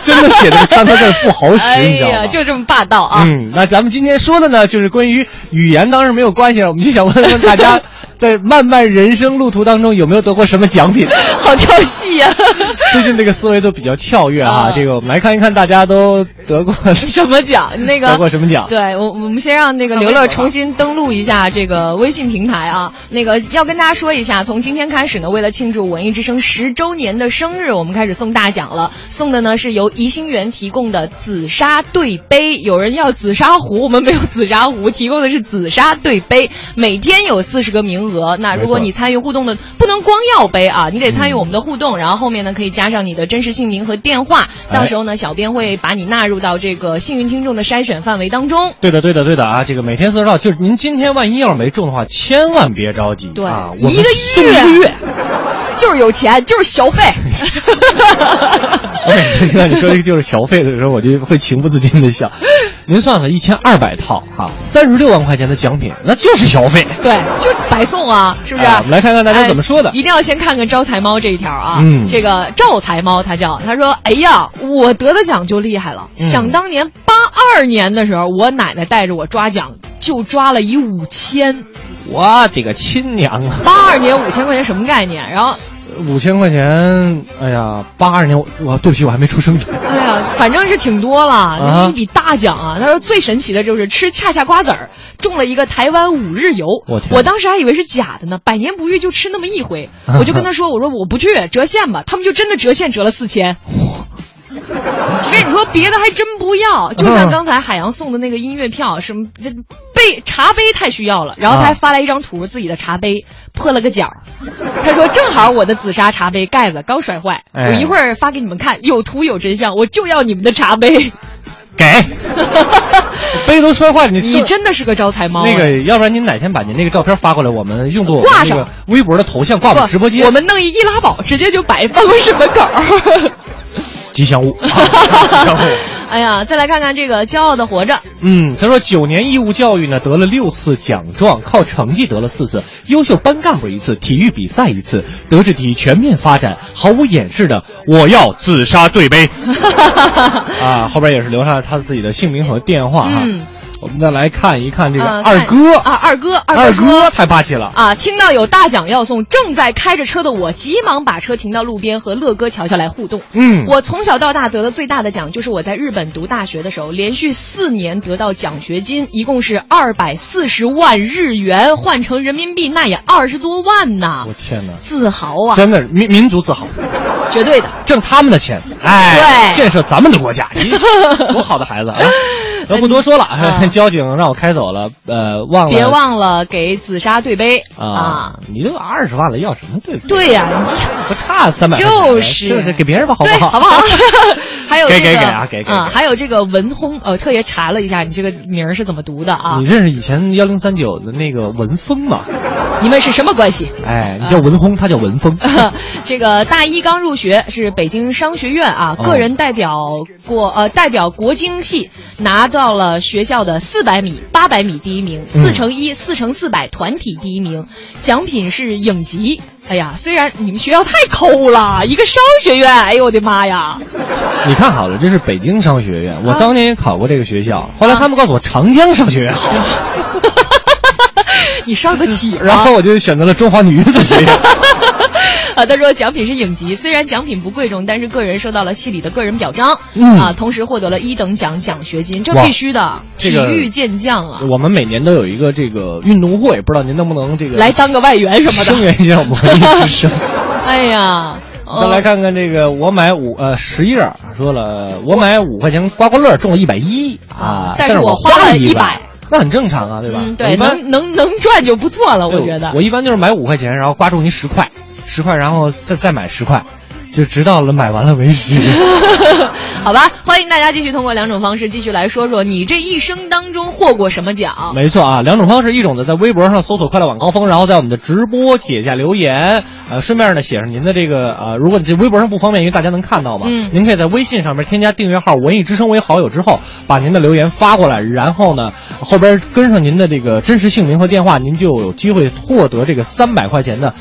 真的写的三个字不好使，哎你知道吗？就这么霸道啊！嗯，那咱们今天说的呢，就是关于语言，当然没有关系了。我们就想问问大家，在漫漫人生路途当中有没有得过什么奖品？好跳戏呀、最近这个思维都比较跳跃哈、啊这个我们来看一看大家都得过 什么奖？那个得过什么奖？对我，我们先让那个刘乐重新登录一下这个微信平台啊。那个要跟大家说一下，从今天开始呢，为了庆祝文艺之声十周年的生日，我们开始送大奖了。送的呢是由宜兴园提供的紫砂对杯，有人要紫砂壶，我们没有紫砂壶，提供的是紫砂对杯，每天有四十个名额。那如果你参与互动的，不能光要杯啊，你得参与我们的互动，然后后面呢可以加上你的真实姓名和电话，到时候呢，小编会把你纳入到这个幸运听众的筛选范围当中。对的，对的，对的啊！这个每天四十道，就是您今天万一要是没中的话，千万别着急。对啊，我们一个送一个月。就是有钱，就是消费。我每次听到你说这个就是消费的时候，我就会情不自禁的想，您算算一千二百套哈，三十六万块钱的奖品，那就是消费。对，就白送啊，是不是？哎我们来看看大家怎么说的哎一定要先看看招财猫这一条啊。嗯这个赵财猫他叫他说：“哎呀，我得的奖就厉害了。嗯想当年八二年的时候，我奶奶带着我抓奖，就抓了一五千。我的个亲娘啊！八二年五千块钱什么概念？然后，五千块钱，哎呀，八二年我我对不起，我还没出生呢。哎呀，反正是挺多了，啊一笔大奖啊。他说最神奇的就是吃恰恰瓜子儿中了一个台湾五日游。我当时还以为是假的呢，百年不遇就吃那么一回，我就跟他说，我说我不去折现吧，他们就真的折现折了四千。我跟你说，别的还真不要，就像刚才海洋送的那个音乐票，什么这杯茶杯太需要了，然后他还发来一张图，自己的茶杯破了个角。他说正好我的紫砂茶杯盖子刚摔坏，哎我一会儿发给你们看，有图有真相，我就要你们的茶杯。给，杯都摔坏了，你你真的是个招财猫啊。那个，要不然您哪天把您那个照片发过来，我们用作挂上那个微博的头像挂我们直播间。我们弄一易拉宝，直接就摆办公室门口儿。吉祥物，吉祥物。哎呀，再来看看这个骄傲的活着。嗯，他说九年义务教育呢得了六次奖状，靠成绩得了四次，优秀班干部一次，体育比赛一次，德智体全面发展，毫无掩饰的我要自杀对杯。啊，后边也是留下了他自己的姓名和电话哈。嗯我们再来看一看这个啊二哥看啊，二哥，二说哥太霸气了。啊！听到有大奖要送，正在开着车的我急忙把车停到路边，和乐哥乔乔来互动。嗯我从小到大得的最大的奖，就是我在日本读大学的时候，连续四年得到奖学金，一共是二百四十万日元，换成人民币那也二十多万呐！我天哪，自豪啊！真的是民民族自豪，绝对的。挣他们的钱，哎，对建设咱们的国家，你多好的孩子啊！那不多说了，嗯 交警让我开走了，呃，忘了别忘了给紫砂对杯啊！你都二十万了，要什么对杯？对呀、不差三百，就是就是给别人吧，好不对，好？好不好？还有这个给给给啊给给啊，还有这个文轰，呃，特别查了一下，你这个名儿是怎么读的啊你？认识以前幺零三九的那个文峰吗？你们是什么关系？哎，你叫文轰，他叫文峰。这个大一刚入学，是北京商学院啊，哦个人代表过呃代表国经系拿到了学校的四百米、八百米第一名，四乘一、四乘四百团体第一名，奖品是影集。哎呀，虽然你们学校太抠了，一个商学院，哎呦我的妈呀！你看好了，这是北京商学院，我啊当年也考过这个学校，后来他们告诉我长江商学院好，你上得起吗？然后我就选择了中华女子学院。啊，他说奖品是影集，虽然奖品不贵重，但是个人受到了系里的个人表彰，嗯啊，同时获得了一等奖奖学金，这必须的，体育健将啊，我们每年都有一个这个运动会，不知道您能不能这个来当个外援什么的。声援一下我们文艺之声。哎呀，再来看看这个，我买五呃十页说了，我买五块钱刮刮乐中了一百一啊，但是我花了了一100，那很正常啊，对吧？嗯，对，能能能赚就不错了，我觉得。我一般就是买五块钱，然后刮中您十块，十块，然后再再买十块，就直到了买完了为止。好吧，欢迎大家继续通过两种方式继续来说说你这一生当中获过什么奖。没错啊，两种方式，一种呢在微博上搜索“快乐晚高峰”，然后在我们的直播帖下留言，呃，顺便呢写上您的这个呃，如果你这微博上不方便，因为大家能看到嘛，嗯您可以在微信上面添加订阅号“文艺之声”为好友之后，把您的留言发过来，然后呢后边跟上您的这个真实姓名和电话，您就有机会获得这个三百块钱的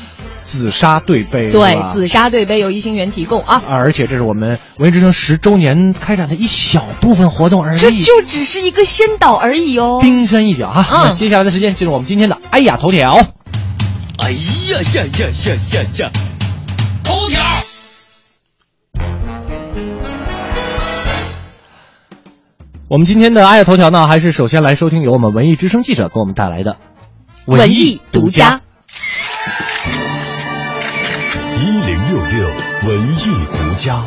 紫砂对杯。对，紫砂对杯由一星元提供啊。而且这是我们文艺之声十周年开展的一小部分活动而已，这就只是一个先导而已哦。冰山一角哈。嗯那接下来的时间进入我们今天的哎呀头条。哎呀呀呀呀呀呀！头条。我们今天的哎呀头条呢，还是首先来收听由我们文艺之声记者给我们带来的文艺独家。文艺独家。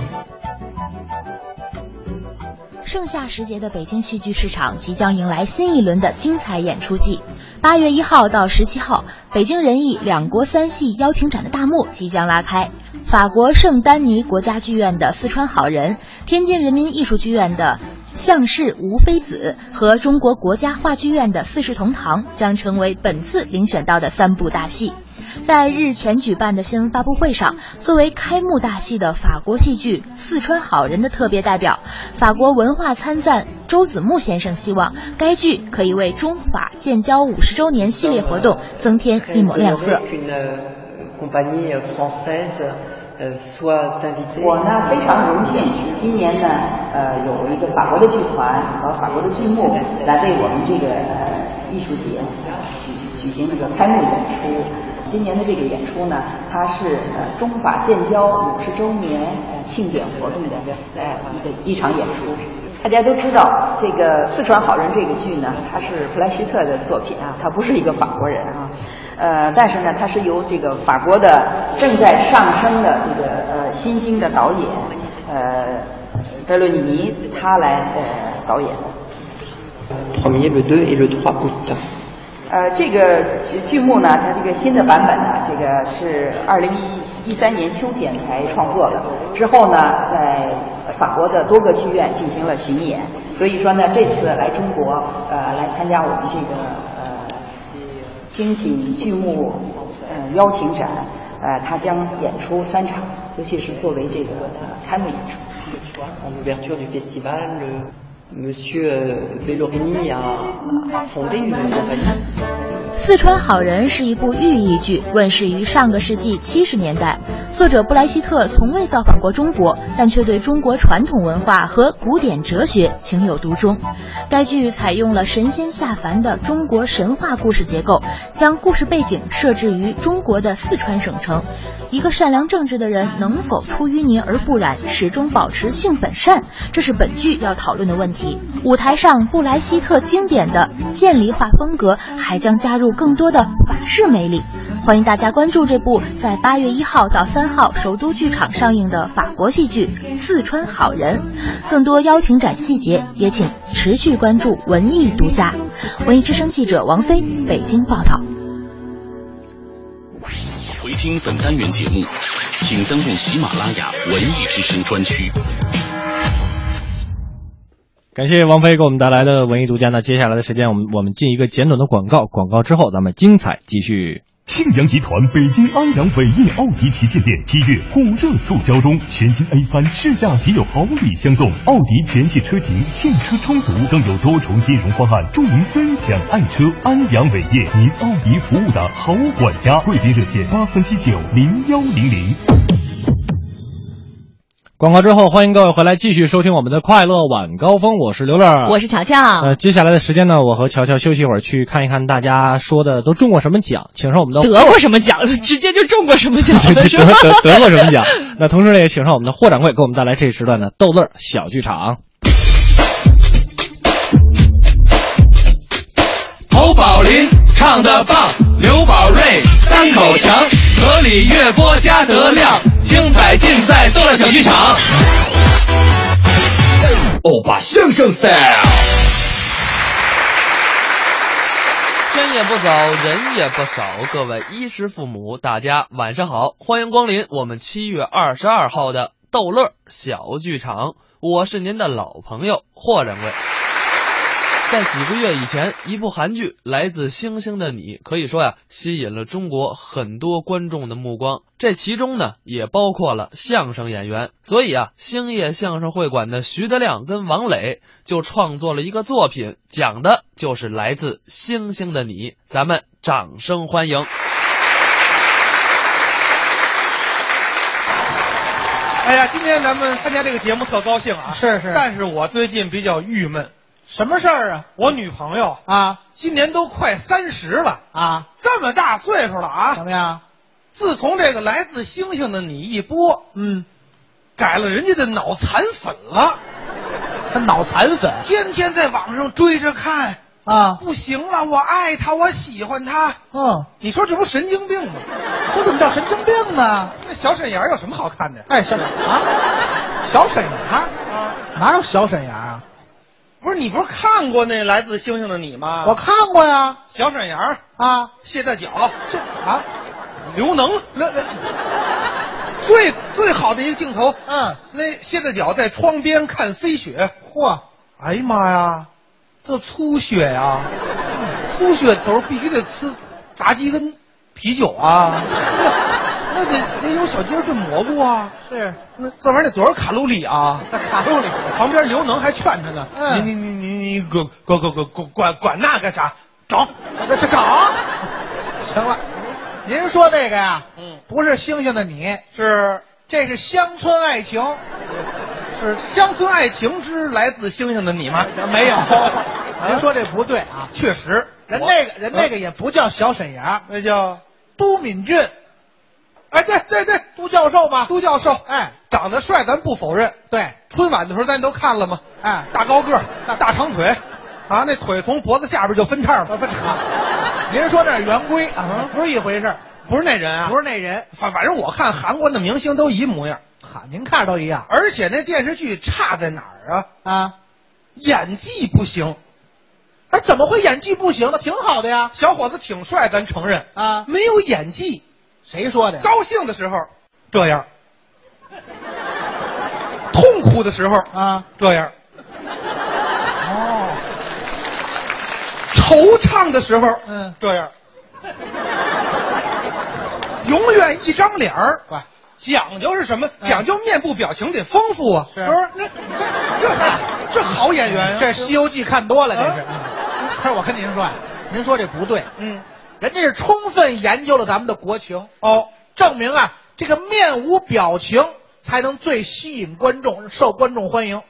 盛夏时节的北京戏剧市场即将迎来新一轮的精彩演出季。八月一号到十七号，北京人艺两国三戏邀请展的大幕即将拉开。法国圣丹尼国家剧院的《四川好人》，天津人民艺术剧院的《向氏吴非子》和中国国家话剧院的《四世同堂》将成为本次遴选到的三部大戏。在日前举办的新闻发布会上，作为开幕大戏的法国戏剧《四川好人》的特别代表，法国文化参赞周子木先生希望该剧可以为中法建交五十周年系列活动增添一抹亮色。我呢非常荣幸，今年呢呃有一个法国的剧团和法国的剧目来为我们这个呃艺术节举举行这个开幕演出。今年的这个演出呢，它是呃中法建交五十周年呃庆典活动的呃一个一场演出。大家都知道，这个《四川好人》这个剧呢，它是弗莱希特的作品啊，他不是一个法国人啊，呃，但是呢，它是由这个法国的正在上升的这个呃新兴的导演呃贝洛尼尼他来呃导演的。呃，这个剧剧目呢，它这个新的版本呢，这个是二零一一三年秋天才创作的。之后呢，在法国的多个剧院进行了巡演。所以说呢，这次来中国，呃，来参加我们这个呃精品剧目呃邀请展，呃，他将演出三场，尤其是作为这个呃开幕演出。四川好人》是一部寓意剧，问世于上个世纪七十年代。作者布莱希特从未造访过中国，但却对中国传统文化和古典哲学情有独钟。该剧采用了神仙下凡的中国神话故事结构，将故事背景设置于中国的四川省城。一个善良正直的人能否出淤泥而不染，始终保持性本善，这是本剧要讨论的问题。舞台上布莱希特经典的渐离化风格，还将加入更多的法式魅力。欢迎大家关注这部在八月一号到三号首都剧场上映的法国戏剧《四川好人》。更多邀请展细节，也请持续关注文艺独家。文艺之声记者王飞北京报道。回听本单元节目，请登录喜马拉雅文艺之声专区。感谢王菲给我们带来的文艺独家。那接下来的时间，我们我们进一个简短的广告，广告之后咱们精彩继续。庆阳集团北京安阳伟业奥迪旗舰店七月火热促销中，全新 A 三试驾即有好礼相送，奥迪全系车型现车充足，更有多重金融方案助您分享爱车。安阳伟业，您奥迪服务的好管家，贵宾热线八三七九零幺零零。广告之后，欢迎各位回来继续收听我们的快乐晚高峰，我是刘乐，我是乔乔。呃，接下来的时间呢，我和乔乔休息一会儿，去看一看大家说的都中过什么奖，请上我们的得过什么奖，直接就中过什么奖得的 是吧？得得过什么奖？那同时呢，也请上我们的霍掌柜，给我们带来这一时段的逗乐小剧场。侯宝林唱的棒，刘宝瑞单口强，河里月波加德亮，精彩尽在逗乐小剧场。欧巴相声 style。天也不早，人也不少，各位衣食父母，大家晚上好，欢迎光临我们七月二十二号的逗乐小剧场，我是您的老朋友霍掌柜。在几个月以前，一部韩剧《来自星星的你》可以说呀，吸引了中国很多观众的目光。这其中呢，也包括了相声演员。所以啊，星夜相声会馆的徐德亮跟王磊就创作了一个作品，讲的就是来自星星的你。咱们掌声欢迎！哎呀，今天咱们参加这个节目特高兴啊！是是但是我最近比较郁闷。什么事儿啊？我女朋友啊，今年都快三十了啊，这么大岁数了啊，怎么样？自从这个来自星星的你一播，嗯，改了人家的脑残粉了。他脑残粉，天天在网上追着看啊，不行了，我爱他，我喜欢他。嗯，你说这不神经病吗？我怎么叫神经病呢？那小沈阳有什么好看的？哎，小沈啊，小沈阳啊，哪有小沈阳啊？不是你不是看过那来自星星的你吗？我看过呀，小沈阳啊，谢大脚，这啊，刘能。最最好的一个镜头，嗯，那谢大脚在窗边看飞雪，嚯，哎呀妈呀，这粗雪呀，粗雪的时候必须得吃炸鸡跟啤酒啊，那得得有小鸡儿炖蘑菇啊，是，那这玩意儿得多少卡路里啊？卡路里，旁边刘能还劝他呢，嗯你你你你你管管管管管管那干啥？找，这这找，行了，您说这个呀，嗯，不是星星的你，是这是乡村爱情，是乡村爱情之来自星星的你吗？没有，您说这不对啊，确实，人那个人那个也不叫小沈阳，那叫都敏俊，哎，对对对，都教授嘛，都教授，哎，长得帅咱不否认，对，春晚的时候咱都看了吗？哎，大高个儿，大大长腿，啊，那腿从脖子下边就分叉了，分叉。您说这是圆规啊，不是一回事，不是那人啊，不是那人，反反正我看韩国的明星都一模样，哈，您看着都一样，而且那电视剧差在哪儿啊？啊，演技不行，哎，怎么会演技不行呢？挺好的呀，小伙子挺帅，咱承认啊，没有演技，谁说的？高兴的时候。这样，痛苦的时候。啊。这样，哦，惆怅的时候。嗯。这样，永远一张脸儿。乖，讲究是什么？讲究面部表情得丰富啊，是。不是？那这这好演员啊，这《西游记》看多了，这是。可是我跟您说啊，您说这不对，嗯，人家是充分研究了咱们的国情哦，证明啊，这个面无表情才能最吸引观众，受观众欢迎。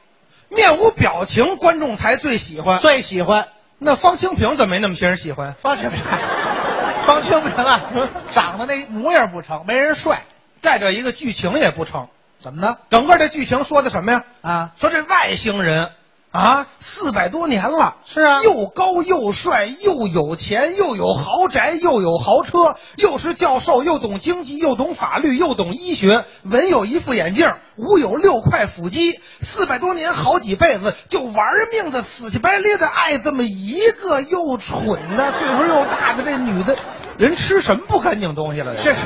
面无表情，观众才最喜欢。最喜欢那方清平怎么没那么些人喜欢？方清平，方清平啊，长得那模样不成，没人帅。再者一个剧情也不成，怎么呢？整个这剧情说的什么呀？啊，说这外星人啊，四百多年了，是啊，又高又帅，又有钱，又有豪宅，又有豪车，又是教授，又懂经济，又懂法律，又懂医学，文有一副眼镜，武有六块腹肌，四百多年好几辈子就玩命的死乞白咧的爱这么一个又蠢的岁数又大的这女的，人吃什么不干净东西了？是是。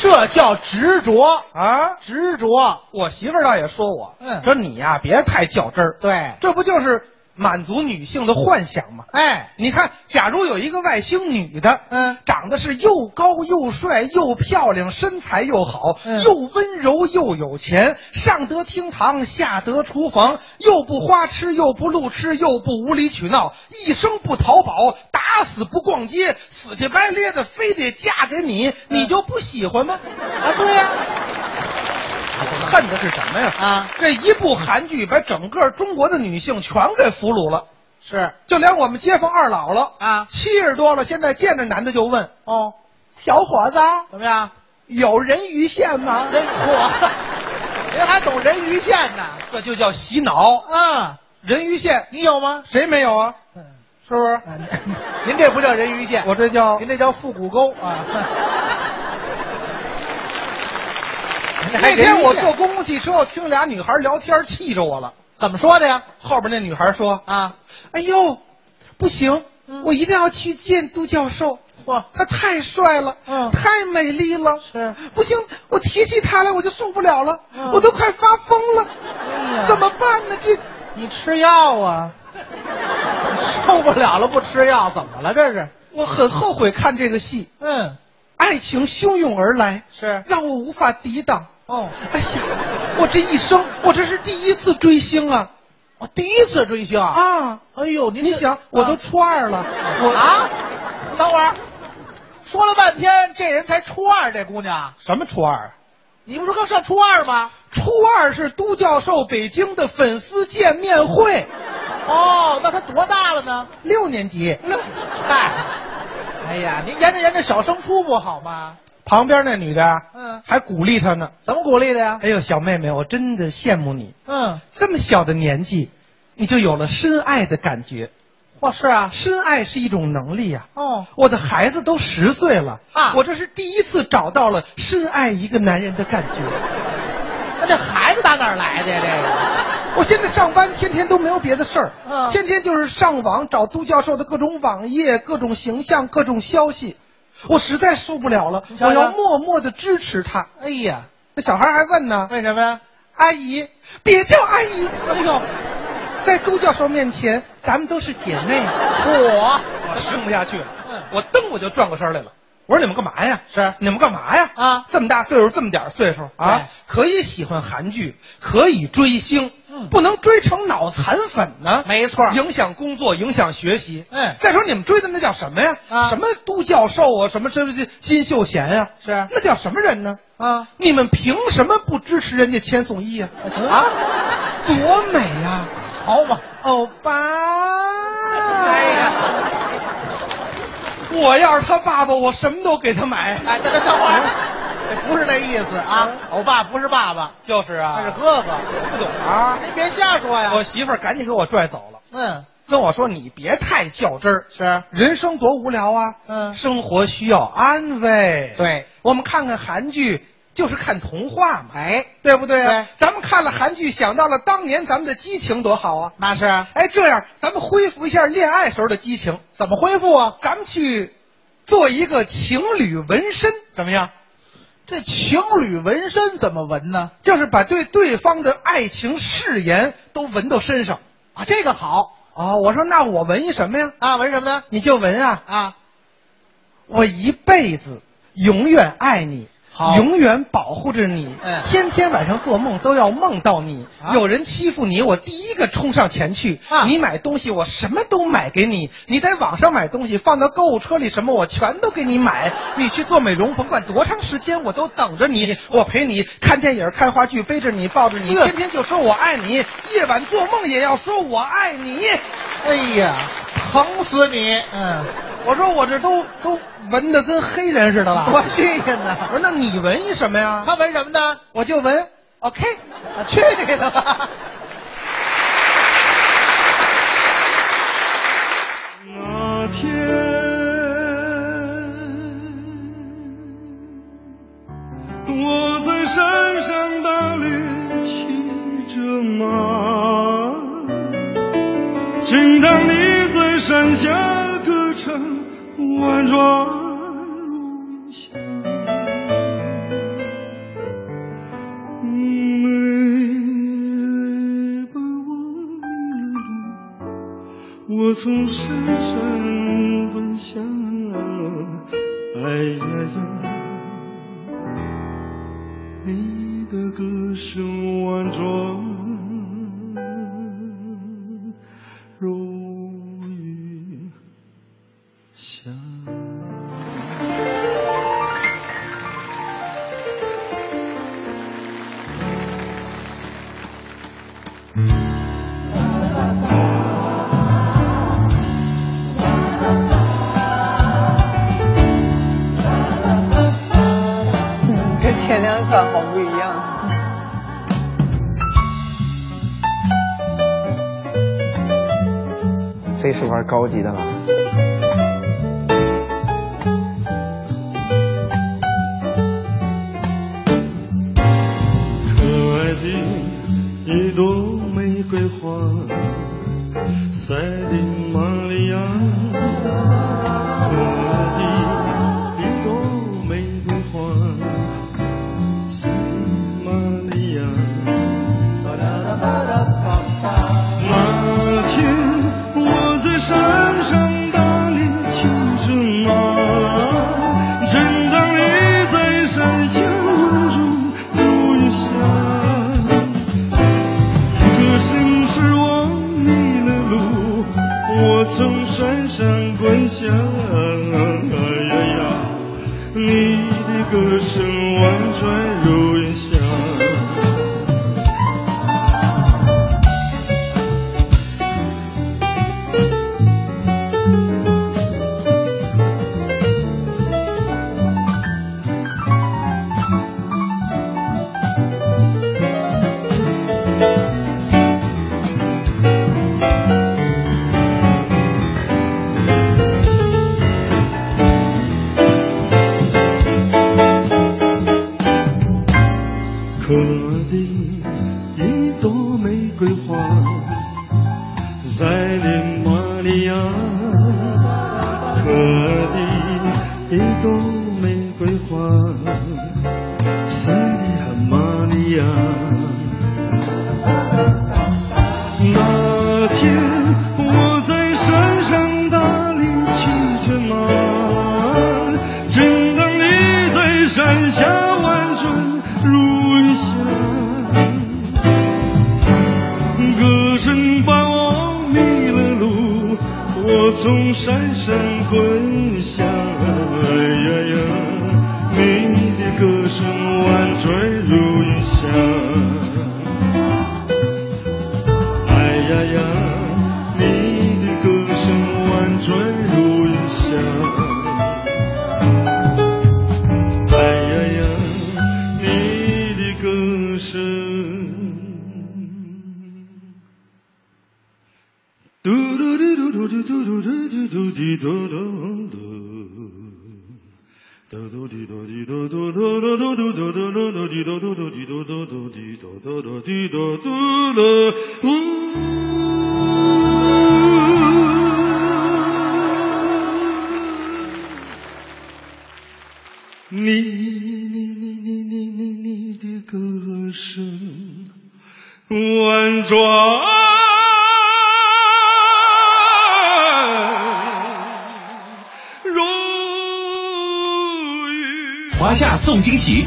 这叫执着啊！执着，我媳妇儿倒也说我，嗯说你呀、别太较真儿。对，这不就是满足女性的幻想嘛？哎，你看，假如有一个外星女的，嗯，长得是又高又帅又漂亮，身材又好，嗯。又温柔又有钱，上得厅堂，下得厨房，又不花痴，又不路痴，又不无理取闹，一生不淘宝，打死不逛街，死乞白咧的非得嫁给你，你就不喜欢吗？啊，对呀、我恨的是什么呀？啊，这一部韩剧把整个中国的女性全给俘虏了。是，就连我们街坊二姥姥啊，七十多了，现在见着男的就问：“哦，小伙子，怎么样？有人鱼线吗？”人嚯，您 还懂人鱼线呢？这就叫洗脑。啊，人鱼线你有吗？谁没有啊？是不是？您这不叫人鱼线，我这叫您这叫腹股沟啊。那天我坐公共汽车，我听俩女孩聊天，气着我了。怎么说的呀？后边那女孩说：“啊，哎呦，不行，我一定要去见杜教授。嚯，他太帅了，嗯太美丽了。是，不行，我提起他来我就受不了了，嗯我都快发疯了。怎么办呢？这你吃药啊？受不了了，不吃药怎么了？这是？我很后悔看这个戏，嗯，爱情汹涌而来，是让我无法抵挡。哦，哎呀，我这一生，我这是第一次追星啊！我第一次追星啊！哎呦，您你想，我都初二了，我啊，等会儿说了半天，这人才初二，这姑娘，什么初二？你不是刚上初二吗？初二是都教授北京的粉丝见面会，哦，那他多大了呢？六年级。嗨，哎呀，您研究研究小升初不好吗？旁边那女的啊，嗯，还鼓励他呢。怎么鼓励的呀？哎呦，小妹妹，我真的羡慕你，嗯，这么小的年纪，你就有了深爱的感觉。哇，是啊，深爱是一种能力呀、哦，我的孩子都十岁了啊我这是第一次找到了深爱一个男人的感觉。那这孩子打哪儿来的呀？这个，我现在上班天天都没有别的事儿，嗯天天就是上网找杜教授的各种网页、各种形象、各种消息，我实在受不了了，我要默默的支持他。哎呀，那小孩还问呢，为什么呀？阿姨，别叫阿姨，哎呦，在都教授面前，咱们都是姐妹。我我听不下去了，嗯我蹬我就转过身来了。我说你们干嘛呀？是你们干嘛呀？啊，这么大岁数，这么点岁数啊，可以喜欢韩剧，可以追星，嗯不能追成脑残粉呢。没错影响工作，影响学习。嗯再说你们追的那叫什么呀？啊什么都教授啊，什么什么金金秀贤呀、是那叫什么人呢？啊，你们凭什么不支持人家千颂伊呀、啊，多美呀、好嘛，欧巴！哎呀，我要是他爸爸，我什么都给他买。哎，等等等会儿，这不是那意思啊，我爸不是爸爸，就是啊，他是哥哥，不懂啊。您别瞎说呀。我媳妇儿赶紧给我拽走了，嗯，跟我说：“你别太较真儿，是，人生多无聊啊，嗯生活需要安慰。对，我们看看韩剧。”就是看童话嘛，哎，对不对啊？对咱们看了韩剧，想到了当年咱们的激情多好啊！那是哎，这样咱们恢复一下恋爱时候的激情，怎么恢复啊？咱们去做一个情侣纹身，怎么样？这情侣纹身怎么纹呢？就是把对对方的爱情誓言都纹到身上啊，这个好哦。我说那我纹一什么呀？啊，纹什么呢？你就纹啊啊，我一辈子永远爱你，好永远保护着你，哎天天晚上做梦都要梦到你。啊有人欺负你，我第一个冲上前去。啊你买东西，我什么都买给你。你在网上买东西，放到购物车里，什么我全都给你买。你去做美容，甭管多长时间，我都等着你。我陪你看电影、看话剧，背着你，抱着你，呵天天就说我爱你，夜晚做梦也要说我爱你。哎呀，疼死你！嗯，我说我这都都闻的跟黑人似的了，多新鲜呐！我说那你闻一什么呀？他闻什么呢？我就闻 OK。啊去你的吧！那天，我在山上打猎，骑着马。正当你在山下婉转如香。每把我迷了路。我从山上奔向了，哎呀呀，你的歌声婉转玩高级的了。可爱的一朵玫瑰花，塞进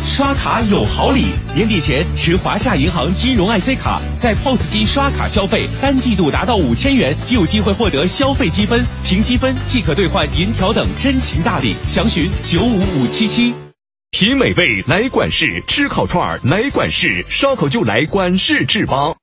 刷卡有好礼。年底前持华夏银行金融 IC 卡，在 POS 机刷卡消费，单季度达到五千元，即有机会获得消费积分，凭积分即可兑换银条等真情大礼。详询九五五七七。品美味来管事，吃烤串来管事，烧烤就来管事制邦。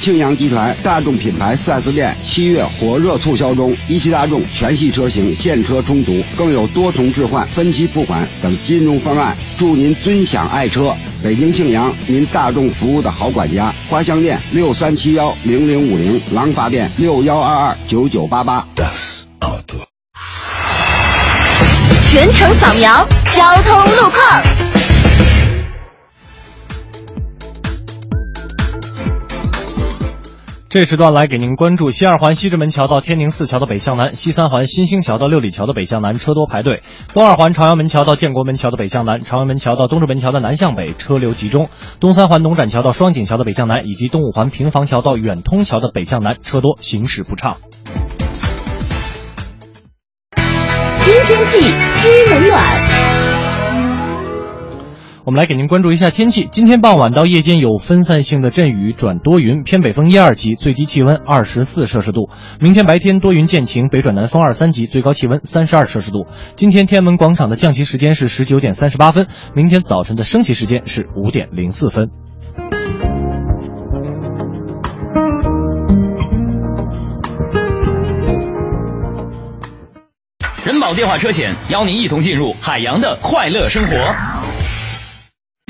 庆阳集团大众品牌 4S 店七月火热促销中，一汽大众全系车型现车充足，更有多重置换、分期付款等金融方案，祝您尊享爱车。北京庆阳，您大众服务的好管家。花乡店六三七幺零零五零，廊坊店六幺二二九九八八。全程扫描交通路况。这时段来给您关注西二环西直门桥到天宁寺桥的北向南，西三环新兴桥到六里桥的北向南车多排队；东二环朝阳门桥到建国门桥的北向南，朝阳门桥到东直门桥的南向北车流集中；东三环农展桥到双井桥的北向南，以及东五环平房桥到远通桥的北向南车多，行驶不畅。知天气知冷暖。我们来给您关注一下天气。今天傍晚到夜间有分散性的阵雨转多云，偏北风一二级，最低气温二十四摄氏度。明天白天多云见晴，北转南风二三级，最高气温三十二摄氏度。今天天安门广场的降旗时间是十九点三十八分，明天早晨的升旗时间是五点零四分。人保电话车险邀您一同进入海洋的快乐生活。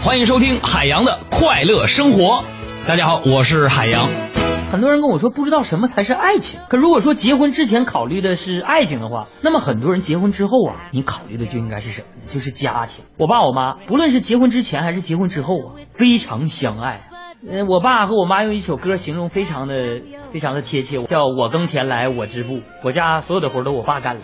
欢迎收听海洋的快乐生活。大家好，我是海洋。很多人跟我说不知道什么才是爱情，可如果说结婚之前考虑的是爱情的话，那么很多人结婚之后啊，你考虑的就应该是什么呢？就是家庭。我爸我妈不论是结婚之前还是结婚之后啊，非常相爱。嗯，我爸和我妈用一首歌形容非常的非常的贴切，叫我耕田来我织布，我家所有的活都我爸干了。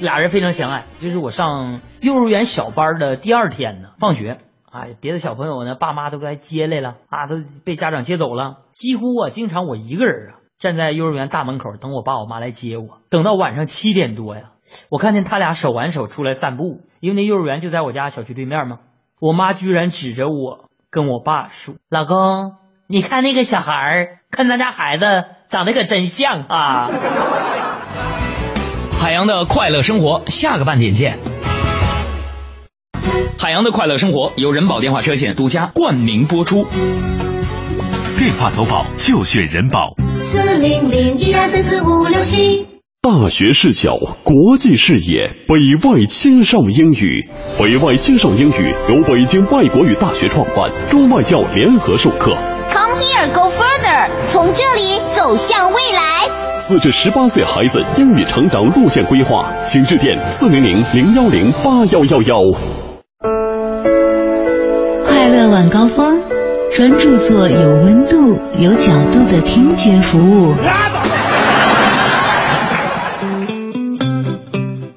俩人非常相爱，就是我上幼儿园小班的第二天呢，放学，哎，别的小朋友呢，爸妈都来接来了啊，都被家长接走了，几乎啊，经常我一个人啊，站在幼儿园大门口等我爸我妈来接我，等到晚上七点多呀，我看见他俩手挽手出来散步，因为那幼儿园就在我家小区对面嘛，我妈居然指着我跟我爸说：“老公，你看那个小孩儿，跟咱家孩子长得可真像啊。”海洋的快乐生活，下个半点见。海洋的快乐生活由人保电话车险独家冠名播出。电话投保就选人保。四零零一二三四五六七。大学视角，国际视野，北外青少英语。北外青少英语由北京外国语大学创办，中外教联合授课。Come here, go further，从这里走向未来。四至十八岁孩子英语成长路线规划，请致电四零零零幺零八幺幺幺。快乐晚高峰，专注做有温度、有角度的听觉服务。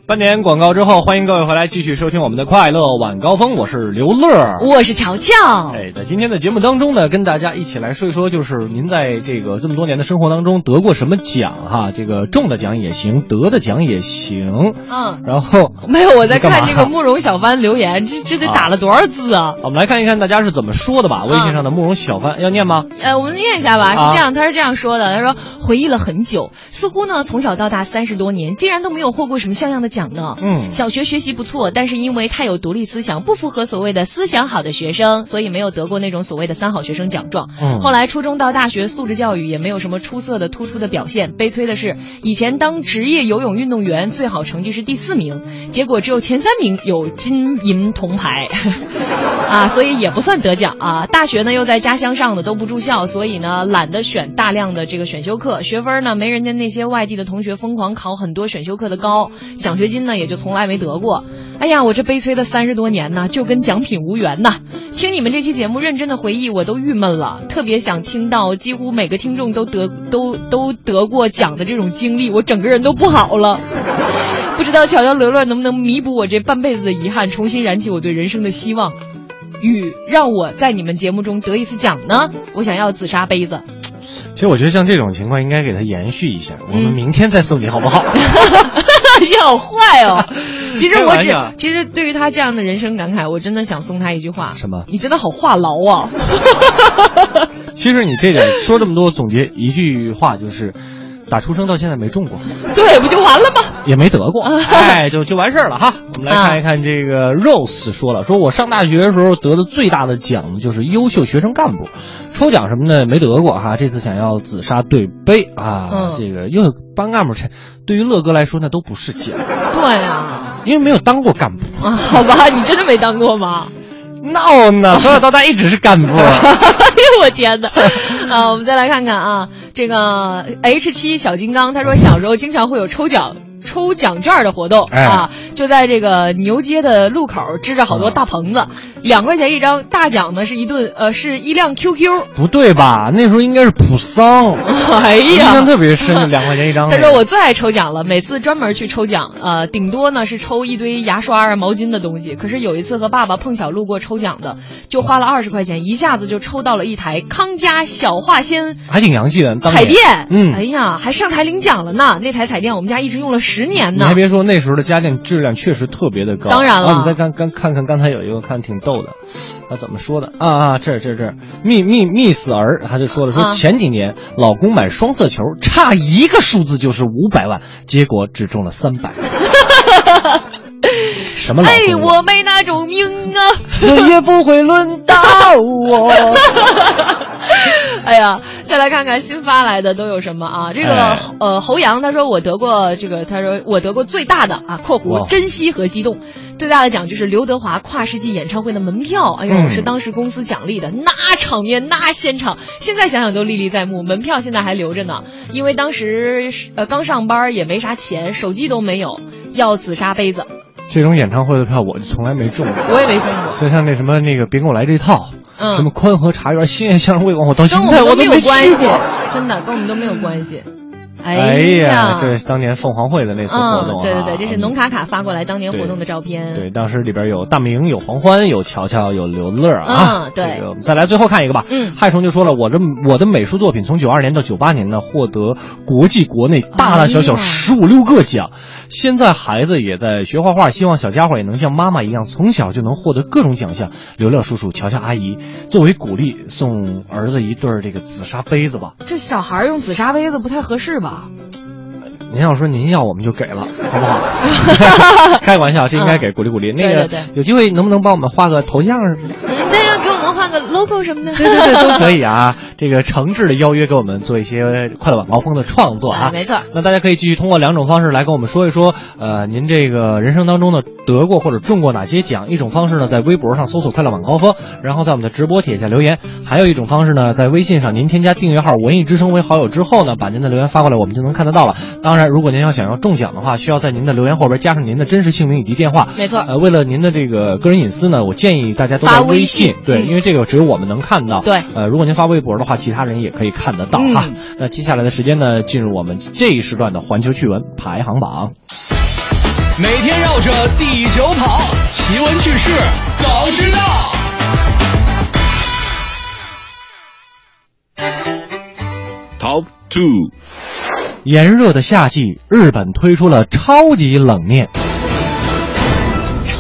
半点广告之后，欢迎各位回来继续收听我们的快乐晚高峰，我是刘乐，我是乔乔。哎，在今天的节目当中呢，跟大家一起来说一说，就是您在这个这么多年的生活当中得过什么奖哈？这个中的奖也行，得的奖也行。嗯，然后没有，我在看这个慕容小帆留言，这这得打了多少字啊？我们来看一看大家是怎么说的吧。微信上的慕容小帆要念吗？呃，我们念一下吧。啊是这样，他是这样说的：他说回忆了很久，似乎呢从小到大三十多年，竟然都没有获过什么像样的奖呢。嗯小学学习不错，但是因为太有独立思想，不符合所谓的思想好的学生，所以没有得过那种所谓的三好学生奖状。嗯后来初中到大学，素质教育也没有什么出色的突出的表现。悲催的是，以前当职业游泳运动员最好成绩是第四名，结果只有前三名有金银铜牌，啊，所以也不算得奖啊。大学呢又在家乡上的都不住校，所以呢懒得选大量的这个选修课，学分呢没人家那些外地的同学疯狂考很多选修课的高。奖学掘金呢也就从来没得过。哎呀，我这悲催的三十多年呢，就跟奖品无缘呐。听你们这期节目，认真的回忆，我都郁闷了。特别想听到几乎每个听众都得都都得过奖的这种经历，我整个人都不好了。不知道乔乔乐乐能不能弥补我这半辈子的遗憾，重新燃起我对人生的希望，与让我在你们节目中得一次奖呢？我想要紫砂杯子。其实我觉得像这种情况应该给他延续一下，我们明天再送你好不好？你好坏哦！其实我只其实对于他这样的人生感慨，我真的想送他一句话：什么？你真的好话痨啊！其实你这点说这么多，总结一句话就是，打出生到现在没中过，对，不就完了吗？也没得过，哎，就就完事儿了哈。我们来看一看这个 Rose 说了，说我上大学的时候得的最大的奖就是优秀学生干部，抽奖什么的没得过哈。这次想要紫砂对杯啊，嗯这个优秀班干部这对于乐哥来说那都不是奖，对啊，因为没有当过干部。啊，好吧，你真的没当过吗？闹呢，从小到大一直是干部。哎呦我天哪！啊，我们再来看看啊，这个 H 七小金刚他说小时候经常会有抽奖。抽奖券的活动、哎啊，就在这个牛街的路口支着好多大棚子，两、块钱一张，大奖呢是一顿呃是一辆 QQ，不对吧？那时候应该是普桑。哎呀印象特别深，两块钱一张。他说我最爱抽奖了，每次专门去抽奖，呃，顶多呢是抽一堆牙刷啊、毛巾的东西。可是有一次和爸爸碰巧路过抽奖的，就花了二十块钱，一下子就抽到了一台康佳小化纤还挺洋气的，彩电。嗯，哎呀，还上台领奖了呢。那台彩电我们家一直用了十年呢你还。别说，那时候的家电质量确实特别的高。当然了啊、你再看看看看，刚才有一个看挺逗的，啊，怎么说的啊啊？这这这，密密密死儿，他就说了，说啊前几年老公买双色球，差一个数字就是五百万，结果只中了三百。什么老哎，我没那种命啊！轮也不会轮到我。哎呀，再来看看新发来的都有什么啊？这个、哎呃，侯阳他说我得过这个，他说我得过最大的啊（括弧珍惜和激动），最大的奖就是刘德华跨世纪演唱会的门票。哎呦，嗯是当时公司奖励的，那场面那现场，现在想想都历历在目。门票现在还留着呢，因为当时呃刚上班也没啥钱，手机都没有，要紫砂杯子，这种演唱会的票我就从来没中过。我也没中过。就像那什么那个别跟我来这套，嗯什么宽和茶园、新月相声会馆，我到现在我都没有关系，真的跟我们都没有关系。哎哎呀，这是当年凤凰会的那次活动、嗯，啊对对对，这是农卡卡发过来当年活动的照片。对，当时里边有大明、有黄欢、有乔乔、有刘乐啊。嗯对这个我们再来最后看一个吧。嗯，害虫就说了，我这我的美术作品从九二年到九八年呢，获得国际国内大大小小十五六个奖。现在孩子也在学画画，希望小家伙也能像妈妈一样，从小就能获得各种奖项。刘乐叔叔、乔乔阿姨作为鼓励，送儿子一对儿这个紫砂杯子吧。这小孩用紫砂杯子不太合适吧？您要说您要，我们就给了，好不好？开个玩笑，这应该给鼓励鼓励。那个有机会能不能帮我们画个头像什么的？嗯，那要给我们换个 logo 什么的。对对对，都可以啊。这个诚挚的邀约给我们做一些快乐晚高峰的创作啊哎，没错。那大家可以继续通过两种方式来跟我们说一说，呃，您这个人生当中呢得过或者中过哪些奖？一种方式呢，在微博上搜索“快乐晚高峰”，然后在我们的直播帖下留言；还有一种方式呢，在微信上您添加订阅号“文艺之声”为好友之后呢，把您的留言发过来，我们就能看得到了。当然，如果您要想要中奖的话，需要在您的留言后边加上您的真实姓名以及电话。没错。呃，为了您的这个个人隐私呢，我建议大家都在发微信，信对，嗯因为这个只有我们能看到。对呃，如果您发微博的话，其他人也可以看得到哈。嗯那接下来的时间呢，进入我们这一时段的环球趣闻排行榜。每天绕着地球跑，奇闻趣事早知道。Top Two，炎热的夏季，日本推出了超级冷面，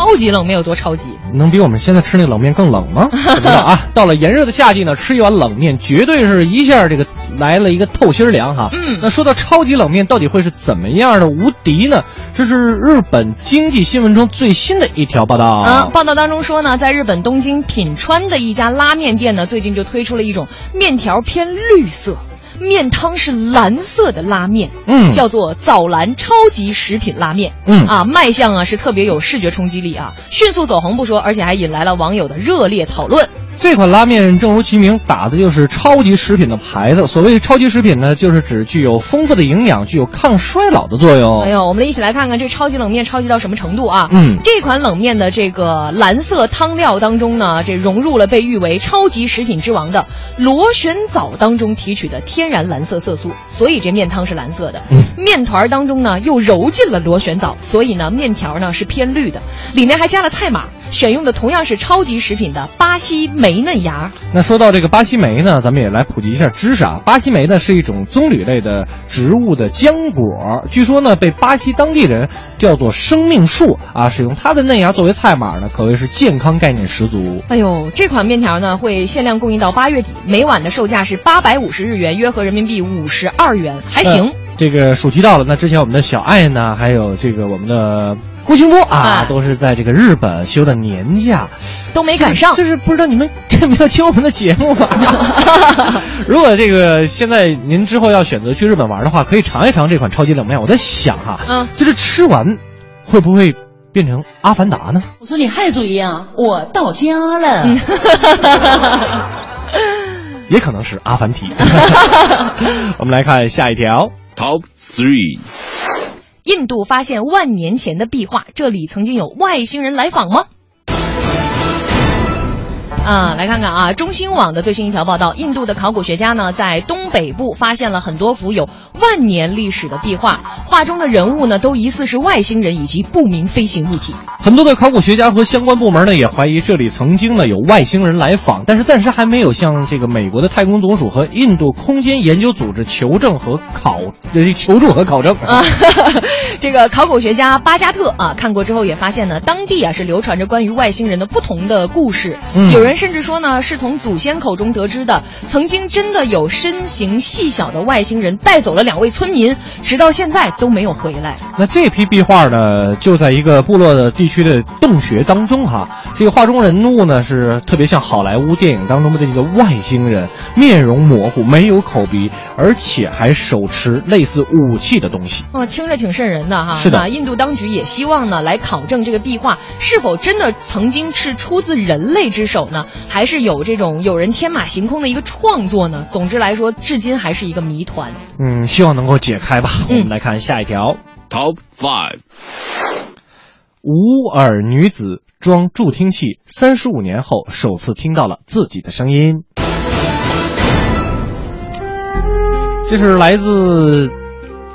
超级冷面有多超级？能比我们现在吃那冷面更冷吗？不知道啊。到了炎热的夏季呢，吃一碗冷面绝对是一下这个来了一个透心凉哈。嗯那说到超级冷面到底会是怎么样的无敌呢？这是日本经济新闻中最新的一条报道。嗯，报道当中说呢，在日本东京品川的一家拉面店呢，最近就推出了一种面条偏绿色。面汤是蓝色的拉面，嗯。叫做藻蓝超级食品拉面，嗯。啊，卖相啊是特别有视觉冲击力啊，迅速走红不说，而且还引来了网友的热烈讨论。这款拉面正如其名，打的就是超级食品的牌子。所谓超级食品呢，就是指具有丰富的营养、具有抗衰老的作用。哎呦，我们一起来看看这超级冷面超级到什么程度啊？嗯，这款冷面的这个蓝色汤料当中呢，这融入了被誉为超级食品之王的螺旋藻当中提取的天然蓝色色素，所以这面汤是蓝色的。嗯，面团当中呢又揉进了螺旋藻，所以呢面条呢是偏绿的，里面还加了菜码，选用的同样是超级食品的巴西梅嫩芽。那说到这个巴西莓呢，咱们也来普及一下知识啊。巴西莓呢是一种棕榈类的植物的浆果，据说呢被巴西当地人叫做生命树啊，使用它的嫩芽作为菜码呢，可谓是健康概念十足。哎呦，这款面条呢会限量供应到八月底，每碗的售价是八百五十日元，约合人民币五十二元，还行。呃这个暑期到了，那之前我们的小爱呢，还有这个我们的郭兴波啊，啊都是在这个日本休的年假，都没赶上。就是不知道你们有没有听我们的节目啊？如果这个现在您之后要选择去日本玩的话，可以尝一尝这款超级冷面。我在想哈、嗯，就是吃完会不会变成阿凡达呢？我说你还注意啊，我到家了。也可能是阿凡提。我们来看下一条，Top Three。印度发现万年前的壁画，这里曾经有外星人来访吗？啊，来看看啊，中新网的最新一条报道，印度的考古学家呢，在东北部发现了很多幅有万年历史的壁画，画中的人物呢，都疑似是外星人以及不明飞行物体。很多的考古学家和相关部门呢，也怀疑这里曾经呢有外星人来访，但是暂时还没有向这个美国的太空总署和印度空间研究组织求证和考呃求助和考证。啊，这个考古学家巴加特啊，看过之后也发现呢，当地啊是流传着关于外星人的不同的故事，嗯有人甚至说呢，是从祖先口中得知的，曾经真的有身形细小的外星人带走了两位村民，直到现在都没有回来。那这批壁画呢，就在一个部落的地区的洞穴当中哈。这个画中人物呢，是特别像好莱坞电影当中的这个外星人，面容模糊，没有口鼻，而且还手持类似武器的东西。哦，听着挺瘆人的哈。是的那印度当局也希望呢，来考证这个壁画是否真的曾经是出自人类之手呢，还是有这种有人天马行空的一个创作呢？总之来说，至今还是一个谜团。嗯，希望能够解开吧。嗯我们来看下一条。Top Five。无耳女子装助听器，三十五年后首次听到了自己的声音。这是来自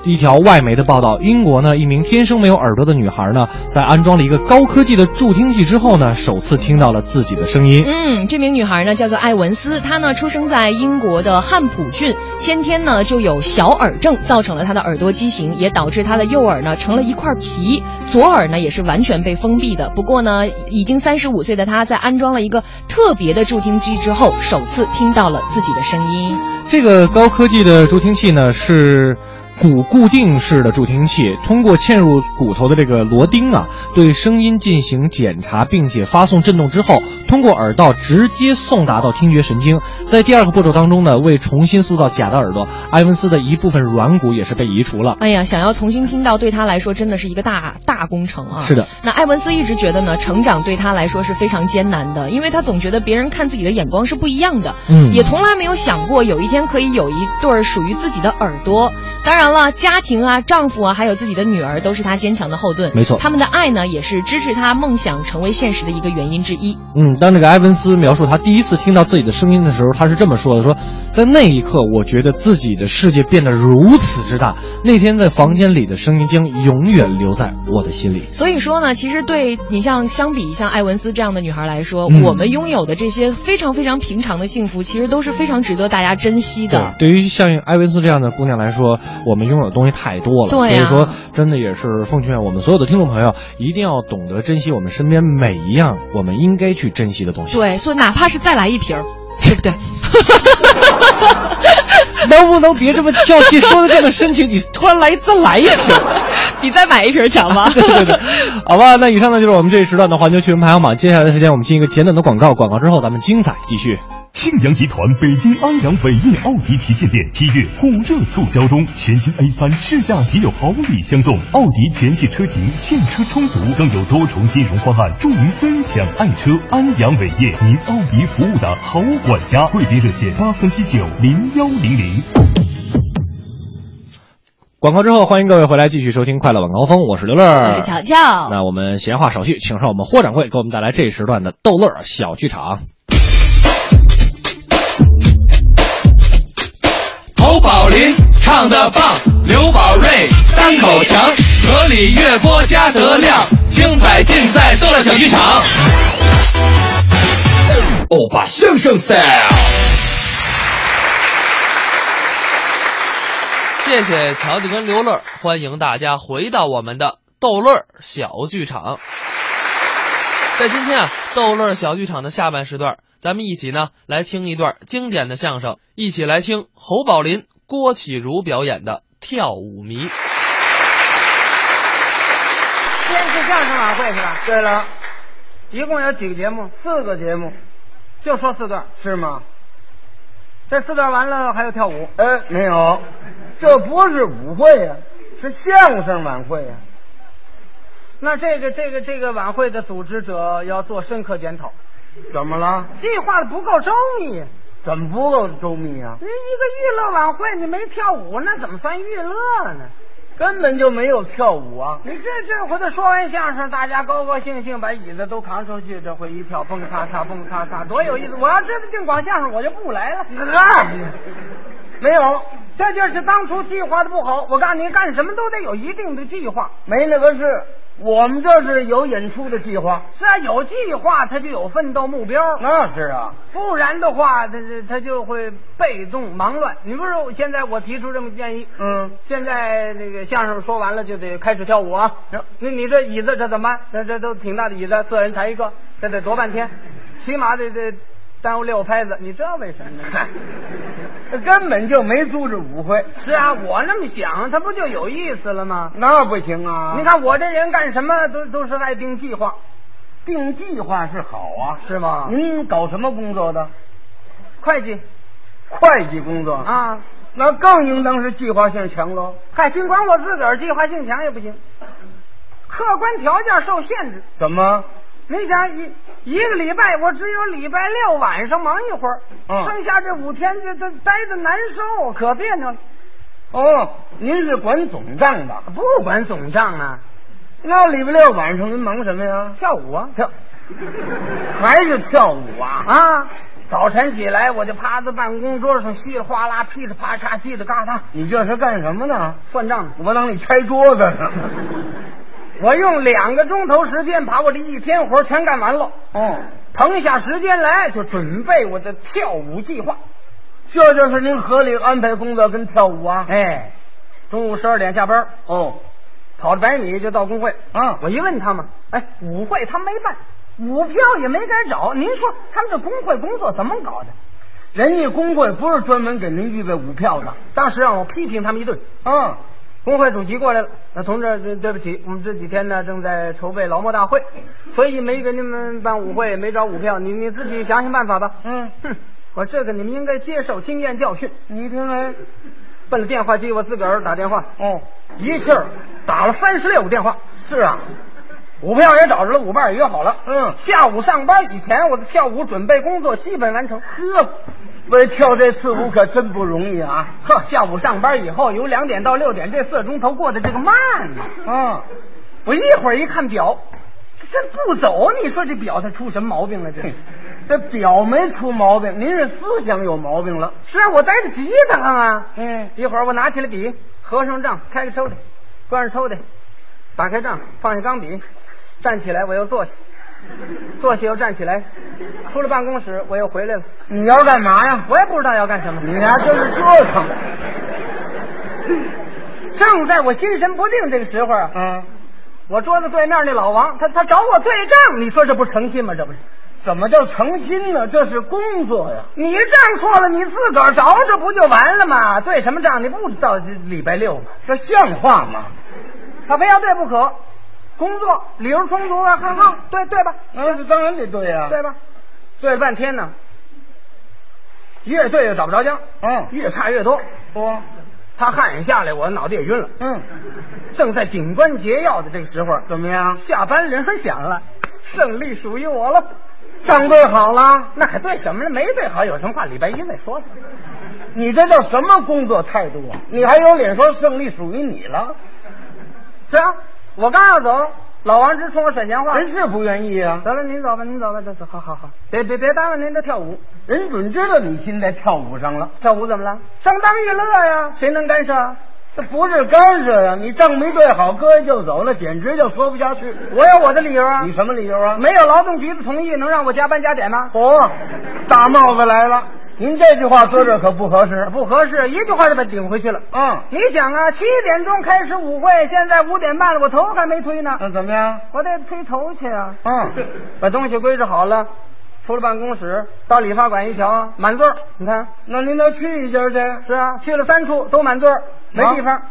一条外媒的报道。英国呢，一名天生没有耳朵的女孩呢，在安装了一个高科技的助听器之后呢，首次听到了自己的声音。嗯，这名女孩呢叫做艾文斯，她呢出生在英国的汉普郡，先天呢就有小耳症，造成了她的耳朵畸形，也导致她的右耳呢成了一块皮，左耳呢也是完全被封闭的。不过呢，已经三十五岁的她在安装了一个特别的助听机之后，首次听到了自己的声音。这个高科技的助听器呢是。骨固定式的助听器通过嵌入骨头的这个螺钉啊，对声音进行检查，并且发送震动之后，通过耳道直接送达到听觉神经。在第二个步骤当中呢，为重新塑造假的耳朵，埃文斯的一部分软骨也是被移除了。哎呀，想要重新听到，对他来说真的是一个大大工程啊！是的，那埃文斯一直觉得呢，成长对他来说是非常艰难的，因为他总觉得别人看自己的眼光是不一样的，嗯也从来没有想过有一天可以有一对儿属于自己的耳朵。当然了，家庭啊、丈夫啊，还有自己的女儿，都是她坚强的后盾。没错他们的爱呢，也是支持她梦想成为现实的一个原因之一。嗯，当这个埃文斯描述他第一次听到自己的声音的时候，他是这么说的：说在那一刻，我觉得自己的世界变得如此之大。那天在房间里的声音将永远留在我的心里。所以说呢，其实对你像相比像艾文斯这样的女孩来说，嗯我们拥有的这些非常非常平常的幸福，其实都是非常值得大家珍惜的。对，对于像艾文斯这样的姑娘来说，我们拥有的东西太多了。所以说，真的也是奉劝我们所有的听众朋友，一定要懂得珍惜我们身边每一样我们应该去珍惜的东西。对，所以哪怕是再来一瓶儿，对不对？能不能别这么跳气，说的这么深情？你突然来再来一瓶，比再买一瓶强吗？对对对，好吧，那以上呢就是我们这一时段的环球趣闻排行榜。接下来的时间，我们进一个简短的广告，广告之后咱们精彩继续。庆阳集团北京安阳伟业奥迪旗舰店七月火热促销中，全新 A 三试驾即有好礼相送，奥迪全系车型现车充足，更有多重金融方案助您分享爱车。安阳伟业，您奥迪服务的好管家，贵宾热线八三七九零幺零零。广告之后，欢迎各位回来继续收听《快乐晚高峰》，我是刘乐，我是乔乔。那我们闲话少叙，请上我们霍掌柜给我们带来这时段的逗乐小剧场。侯宝林唱的棒，刘宝瑞单口强，河里月波加德亮，精彩尽在逗乐小剧场。欧巴相声 style。谢谢乔治跟刘乐，欢迎大家回到我们的逗乐小剧场。在今天啊，逗乐小剧场的下半时段，咱们一起呢来听一段经典的相声，一起来听侯宝林、郭启儒表演的《跳舞迷》。今天是相声晚会是吧？对了，一共有几个节目？四个节目，就说四段是吗？这四段完了还有跳舞？哎，没有，这不是舞会呀、是相声晚会呀、那这个这个这个晚会的组织者要做深刻检讨，怎么了？计划的不够周密。怎么不够周密啊？你一个娱乐晚会，你没跳舞，那怎么算娱乐呢？根本就没有跳舞啊！你这这回的说完相声，大家高高兴兴把椅子都扛出去，这回一跳，蹦咔嚓，蹦咔嚓，多有意思！我要知道净广相声，我就不来了。没有，这就是当初计划的不好。我告诉你，干什么都得有一定的计划。没那个事。我们这是有演出的计划。是啊，有计划，他就有奋斗目标。那是啊，不然的话，他他他就会被动忙乱。你不是现在我提出这么建议？嗯，现在那个相声说完了就得开始跳舞啊。行那你这椅子这怎么办？这这都挺大的椅子，四人抬一个，这得多半天，起码得得耽误六拍子。你知道为什么呢？根本就没组织舞会。是啊，我那么想，他不就有意思了吗？那不行啊！你看我这人干什么都都是爱定计划，定计划是好啊，是吗？您搞什么工作的？会计，会计工作啊，那更应当是计划性强喽。嗨，尽管我自个儿计划性强也不行，客观条件受限制。怎么？你想一一个礼拜，我只有礼拜六晚上忙一会儿，嗯、剩下这五天这这待着难受，可别扭了。哦，您是管总账的？不管总账啊。那礼拜六晚上您忙什么呀？跳舞啊，跳，还是跳舞啊？啊！早晨起来我就趴在办公桌上，稀里哗啦、噼里啪嚓、叽里嘎啦。你这是干什么呢？算账。我当你拆桌子呢。我用两个钟头时间把我这一天活全干完了。哦，腾下时间来就准备我的跳舞计划。这就是您合理安排工作跟跳舞啊？哎，中午十二点下班。哦，跑着百米就到工会。啊，我一问他们，哎，舞会他没办，舞票也没敢找。您说他们这工会工作怎么搞的？人家工会不是专门给您预备舞票的。当时让我批评他们一顿。啊。工会主席过来了，那同志，对对不起，我们这几天呢正在筹备劳模大会，所以没给你们办舞会，没找舞票，你你自己想想办法吧。嗯，哼，我这个你们应该接受经验教训。你听没？奔了电话机，我自个儿打电话。哦，一气儿打了三十六个电话。是啊，舞票也找着了，舞伴也约好了。嗯，下午上班以前，我的跳舞准备工作基本完成。呵。为跳这次舞可真不容易啊！呵，下午上班以后由两点到六点这四个钟头过得这个慢呢、啊！啊，我一会儿一看表，这不走，你说这表它出什么毛病了？这这表没出毛病，您是思想有毛病了。是啊，我待着吉他干嘛？嗯，一会儿我拿起了笔，合上账，开个抽屉，关上抽屉，打开账，放下钢笔，站起来，我又坐下。坐下又站起来，出了办公室，我又回来了。你要干嘛呀？我也不知道要干什么。你呀就是折腾。正在我心神不定这个时候啊，嗯，我桌子对面那老王，他他找我对账，你说这不诚心吗？这不是？怎么叫诚心呢？这是工作呀。你账错了，你自个儿找着不就完了吗？对什么账？你不知道礼拜六吗？这像话吗？他非要对不可。工作理由充足啊，很好，对对吧？那是当然得对呀、啊，对吧？对了半天呢，越对越找不着将，嗯，越差越多。不，他汗也下来，我脑袋也晕了。嗯，正在紧关节要的这个时候，怎么样？下班铃声响了，胜利属于我了。账对好了，那还对什么呢？没对好，有什么话礼拜一再说。你这叫什么工作态度啊？你还有脸说胜利属于你了？是啊，我刚要走，老王直冲我甩电话，人是不愿意啊。得了，您走吧，您走吧，走走好好好，别别别耽误您的跳舞。人准知道你心在跳舞上了，跳舞怎么了？正当娱乐呀，谁能干涉？这不是干涉呀，你账没对好，搁下就走了，简直就说不下去。我有我的理由啊。你什么理由啊？没有劳动局的同意，能让我加班加点吗？哦，大帽子来了！您这句话搁这可不合适，不合适，一句话就把顶回去了。嗯，你想啊，七点钟开始舞会，现在五点半了，我头还没推呢。那怎么样？我得推头去啊。嗯，把东西归置好了，出了办公室，到理发馆一瞧，满座。你看，那您再去一家去。是啊，去了三处都满座，没地方。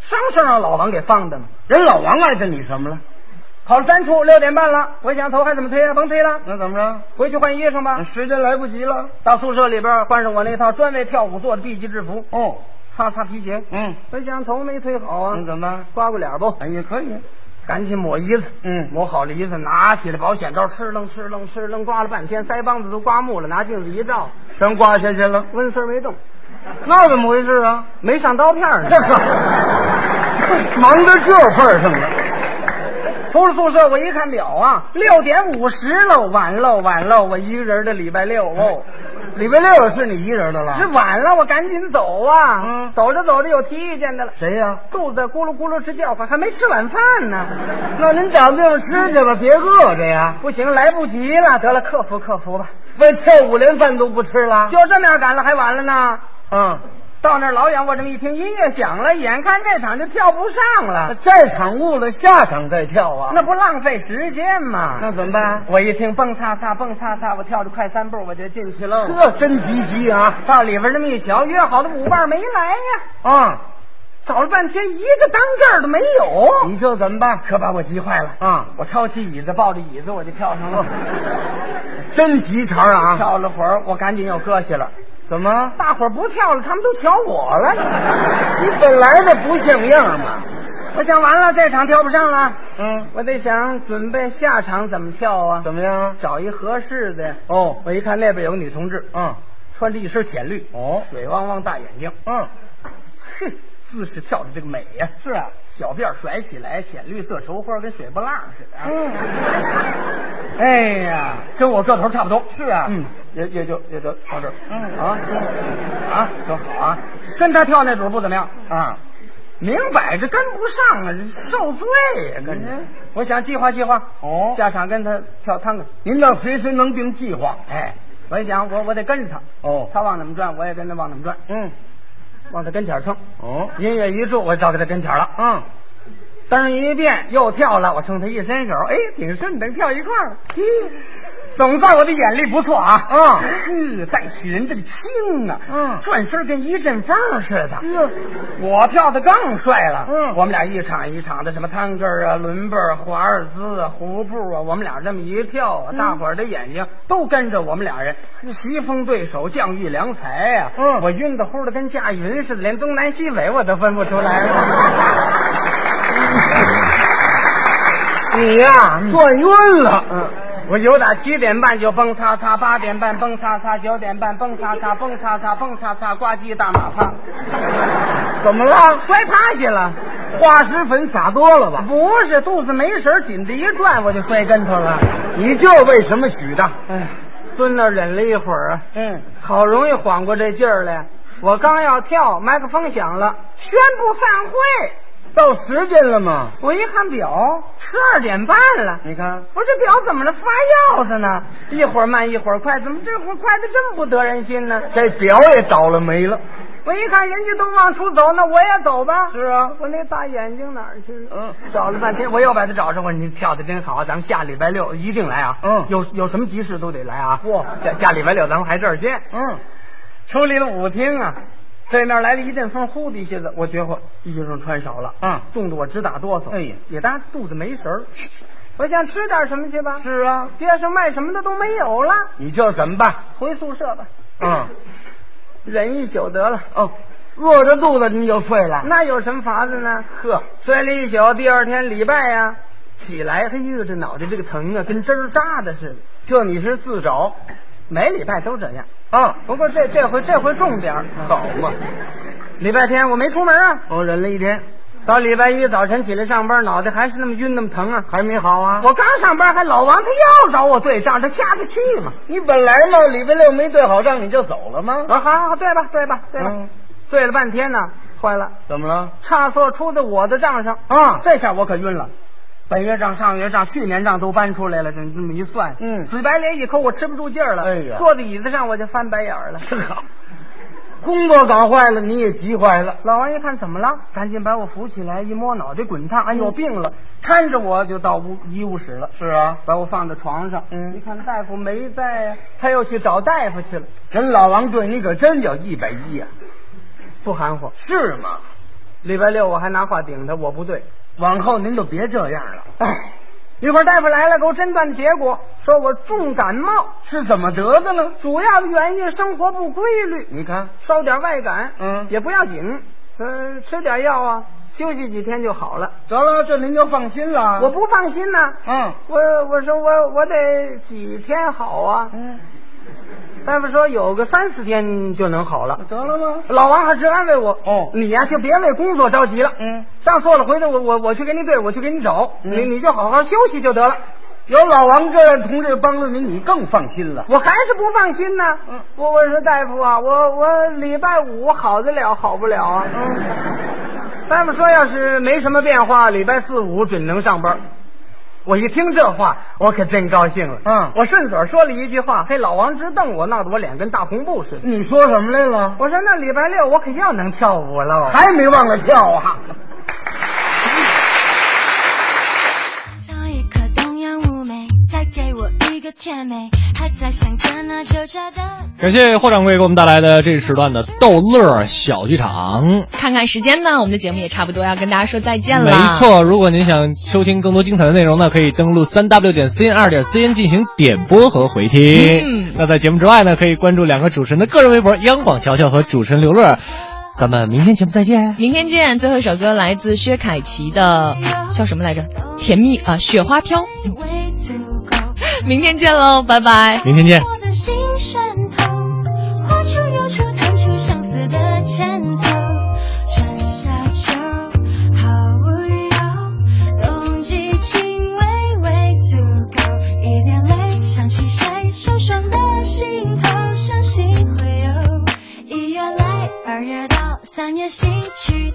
生生让老王给放的嘛。人老王碍着你什么了？跑了三处，六点半了，我想头还怎么推啊？甭推了，那怎么着？回去换衣裳吧。时间来不及了，到宿舍里边换上我那套专为跳舞做的 B 级制服。哦，擦擦皮鞋。嗯，我想头没推好啊。那怎么办？刮过脸不？哎，也可以。赶紧抹衣子。嗯，抹好了衣子，拿起了保险刀，哧楞哧楞哧楞，刮了半天，腮帮子都刮木了。拿镜子一照，全刮下去了，纹丝没动。那怎么回事啊？没上刀片呢。忙到这份上了。出了宿舍，我一看表啊，六点五十喽，晚喽，晚喽，我一个人的礼拜六哦。礼拜六是你一人的了？是晚了，我赶紧走啊！嗯，走着走着有提意见的了。谁呀、啊？肚子咕噜咕噜直叫唤，还没吃晚饭呢。那您找地方吃去吧，别饿着呀。不行，来不及了，得了，克服克服吧。为跳舞连饭都不吃了？就这么样赶了，还晚了呢。嗯。到那儿老远，我这么一听音乐响了，眼看这场就跳不上了。这场误了，下场再跳啊？那不浪费时间吗？那怎么办？我一听蹦擦擦蹦擦擦，我跳着快三步我就进去喽。这真积极啊！到里边这么一瞧，约好的舞伴没来呀。啊，找了半天，一个当这儿的没有。你这怎么办？可把我急坏了啊！我抄起椅子，抱着椅子我就跳上了。真急茬啊！跳了会儿，我赶紧又搁下了。怎么？大伙儿不跳了，他们都瞧我了。你本来的不像样嘛！我想完了，这场跳不上了。嗯，我得想准备下场怎么跳啊？怎么样？找一合适的。哦，我一看那边有个女同志，嗯，穿着一身浅绿，哦，水汪汪大眼睛，嗯，哼，姿势跳的这个美呀、啊。是啊，小辫甩起来，浅绿色绸花跟水波浪似的。嗯，哎呀，跟我个头差不多。是啊，嗯，也也就也就到这儿。嗯啊啊，多好啊！跟他跳那主不怎么样啊，明摆着跟不上啊，受罪呀！跟着，我想计划计划，哦，下场跟他跳探戈。您倒随时能定计划。哎，我一想，我我得跟着他。哦，他往哪么转，我也跟着往哪么转。嗯，往他跟前蹭。哦，音乐一住，我照在他跟前了。嗯。灯一变，又跳了，我冲他一伸手，哎，挺顺的，跳一块儿。总算我的眼力不错啊！啊，嗯，带起人这个轻啊，嗯，转身跟一阵风似的。嗯，我跳的更帅了。嗯，我们俩一场一场的，什么探戈啊、伦贝儿、华尔兹啊、胡步啊，我们俩这么一跳啊，大伙儿的眼睛都跟着我们俩人，棋逢对手，将遇良才呀。嗯，我晕的乎的跟驾云似的，连东南西北我都分不出来了。你呀，转晕了。嗯。我有打七点半就蹦擦擦，八点半蹦擦擦，九点半蹦擦擦，蹦擦擦，蹦擦擦，呱唧大马趴。怎么了？摔趴下了，化石粉撒多了吧？不是，肚子没神，紧着一转我就摔跟头了。你这为什么许的？哎，蹲那忍了一会儿啊，嗯，好容易缓过这劲儿来。我刚要跳，麦克风响了，宣布散会。到时间了吗？我一看表，十二点半了。你看，我这表怎么了？发钥匙呢？一会儿慢，一会儿快，怎么这会儿快的这么不得人心呢？这表也倒了霉了。我一看人家都往出走，那我也走吧。是啊，我那大眼睛哪儿去了？嗯，找了半天，我又把它找上。我说你跳的真好，咱们下礼拜六一定来啊。嗯，有有什么急事都得来啊。嚯，下下礼拜六咱们还这儿见。嗯，出离了舞厅啊。对面来了一阵风，呼的一下子，我觉着衣裳穿少了，嗯，冻得我直打哆嗦。哎呀，也当肚子没食儿。我想吃点什么去吧。是啊，街上卖什么的都没有了。你这怎么办？回宿舍吧。嗯，忍一宿得了。哦，饿着肚子你就睡了？那有什么法子呢？呵，睡了一宿，第二天礼拜呀、起来，哎呦，这脑袋这个疼啊，跟针扎的似的。这你是自找？每礼拜都这样啊。不过这这回这回重点儿好嘛。礼拜天我没出门啊，我忍了一天。到礼拜一早晨起来上班，脑袋还是那么晕，那么疼啊，还没好啊。我刚上班，还老王他要找我对账，他下得去吗？你本来嘛，礼拜六没对好账，你就走了吗？啊，好好好，对吧，对吧，对吧，嗯、对了半天呢，坏了，怎么了？差错出在我的账上啊！这下我可晕了。本月账、上月账、去年账都搬出来了，这这么一算，嗯，死白脸一口，我吃不住劲儿了。哎呀，坐在椅子上我就翻白眼了。真好。工作搞坏了，你也急坏了。老王一看怎么了，赶紧把我扶起来，一摸脑袋滚烫，哎呦病了，搀着我就到屋医务室了。是啊，把我放在床上，嗯，一看大夫没在呀，他又去找大夫去了。人老王对你可真叫一百一呀，不含糊。是吗？礼拜六我还拿话顶他，我不对，往后您就别这样了。哎。一会儿大夫来了，给我诊断的结果，说我重感冒，是怎么得的呢？主要的原因生活不规律。你看，烧点外感，嗯，也不要紧，呃，吃点药啊，休息几天就好了。得了，这您就放心了。我不放心呐，嗯，我我说我我得几天好啊，嗯。大夫说有个三四天就能好了，得了吗？老王还直安慰我，哦，你呀、啊、就别为工作着急了，嗯，上错了回头我我我去给你对，我去给你找，嗯、你你就好好休息就得了。有老王这样同志帮着你，你更放心了。我还是不放心呢。嗯，我我说大夫啊，我我礼拜五好得了好不了啊。嗯，大夫说要是没什么变化，礼拜四五准能上班。我一听这话，我可真高兴了。嗯，我顺嘴说了一句话，嘿，老王直瞪我，闹得我脸跟大红布似的。你说什么来了？我说那礼拜六我可要能跳舞了，还没忘了跳啊。感谢霍掌柜给我们带来的这时段的逗乐小剧场。看看时间呢，我们的节目也差不多要跟大家说再见了。没错，如果您想收听更多精彩的内容呢，可以登录三 w 点 cn 二点 cn 进行点播和回听。嗯，那在节目之外呢，可以关注两个主持人的个人微博：央广乔乔和主持人刘乐。咱们明天节目再见，明天见。最后一首歌来自薛凯琪的，叫什么来着？甜蜜啊，雪花飘。明天见喽拜拜。明天见。我的心痛画出忧愁弹出相思的前奏春夏秋毫无冬季情味足够一点想起谁受伤的心头相信会有。一来二月到三月新曲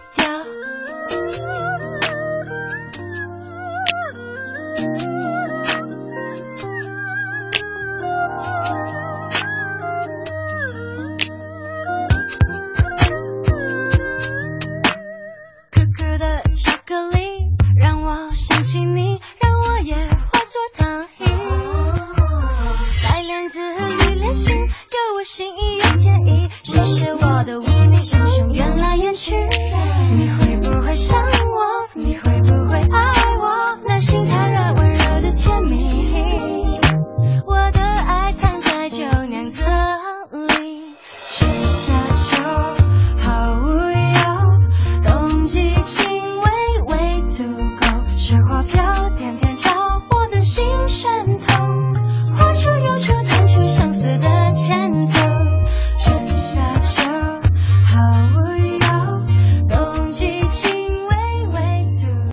心意有天意，谁是我的无名英雄？缘来缘去，你会不会想我？你会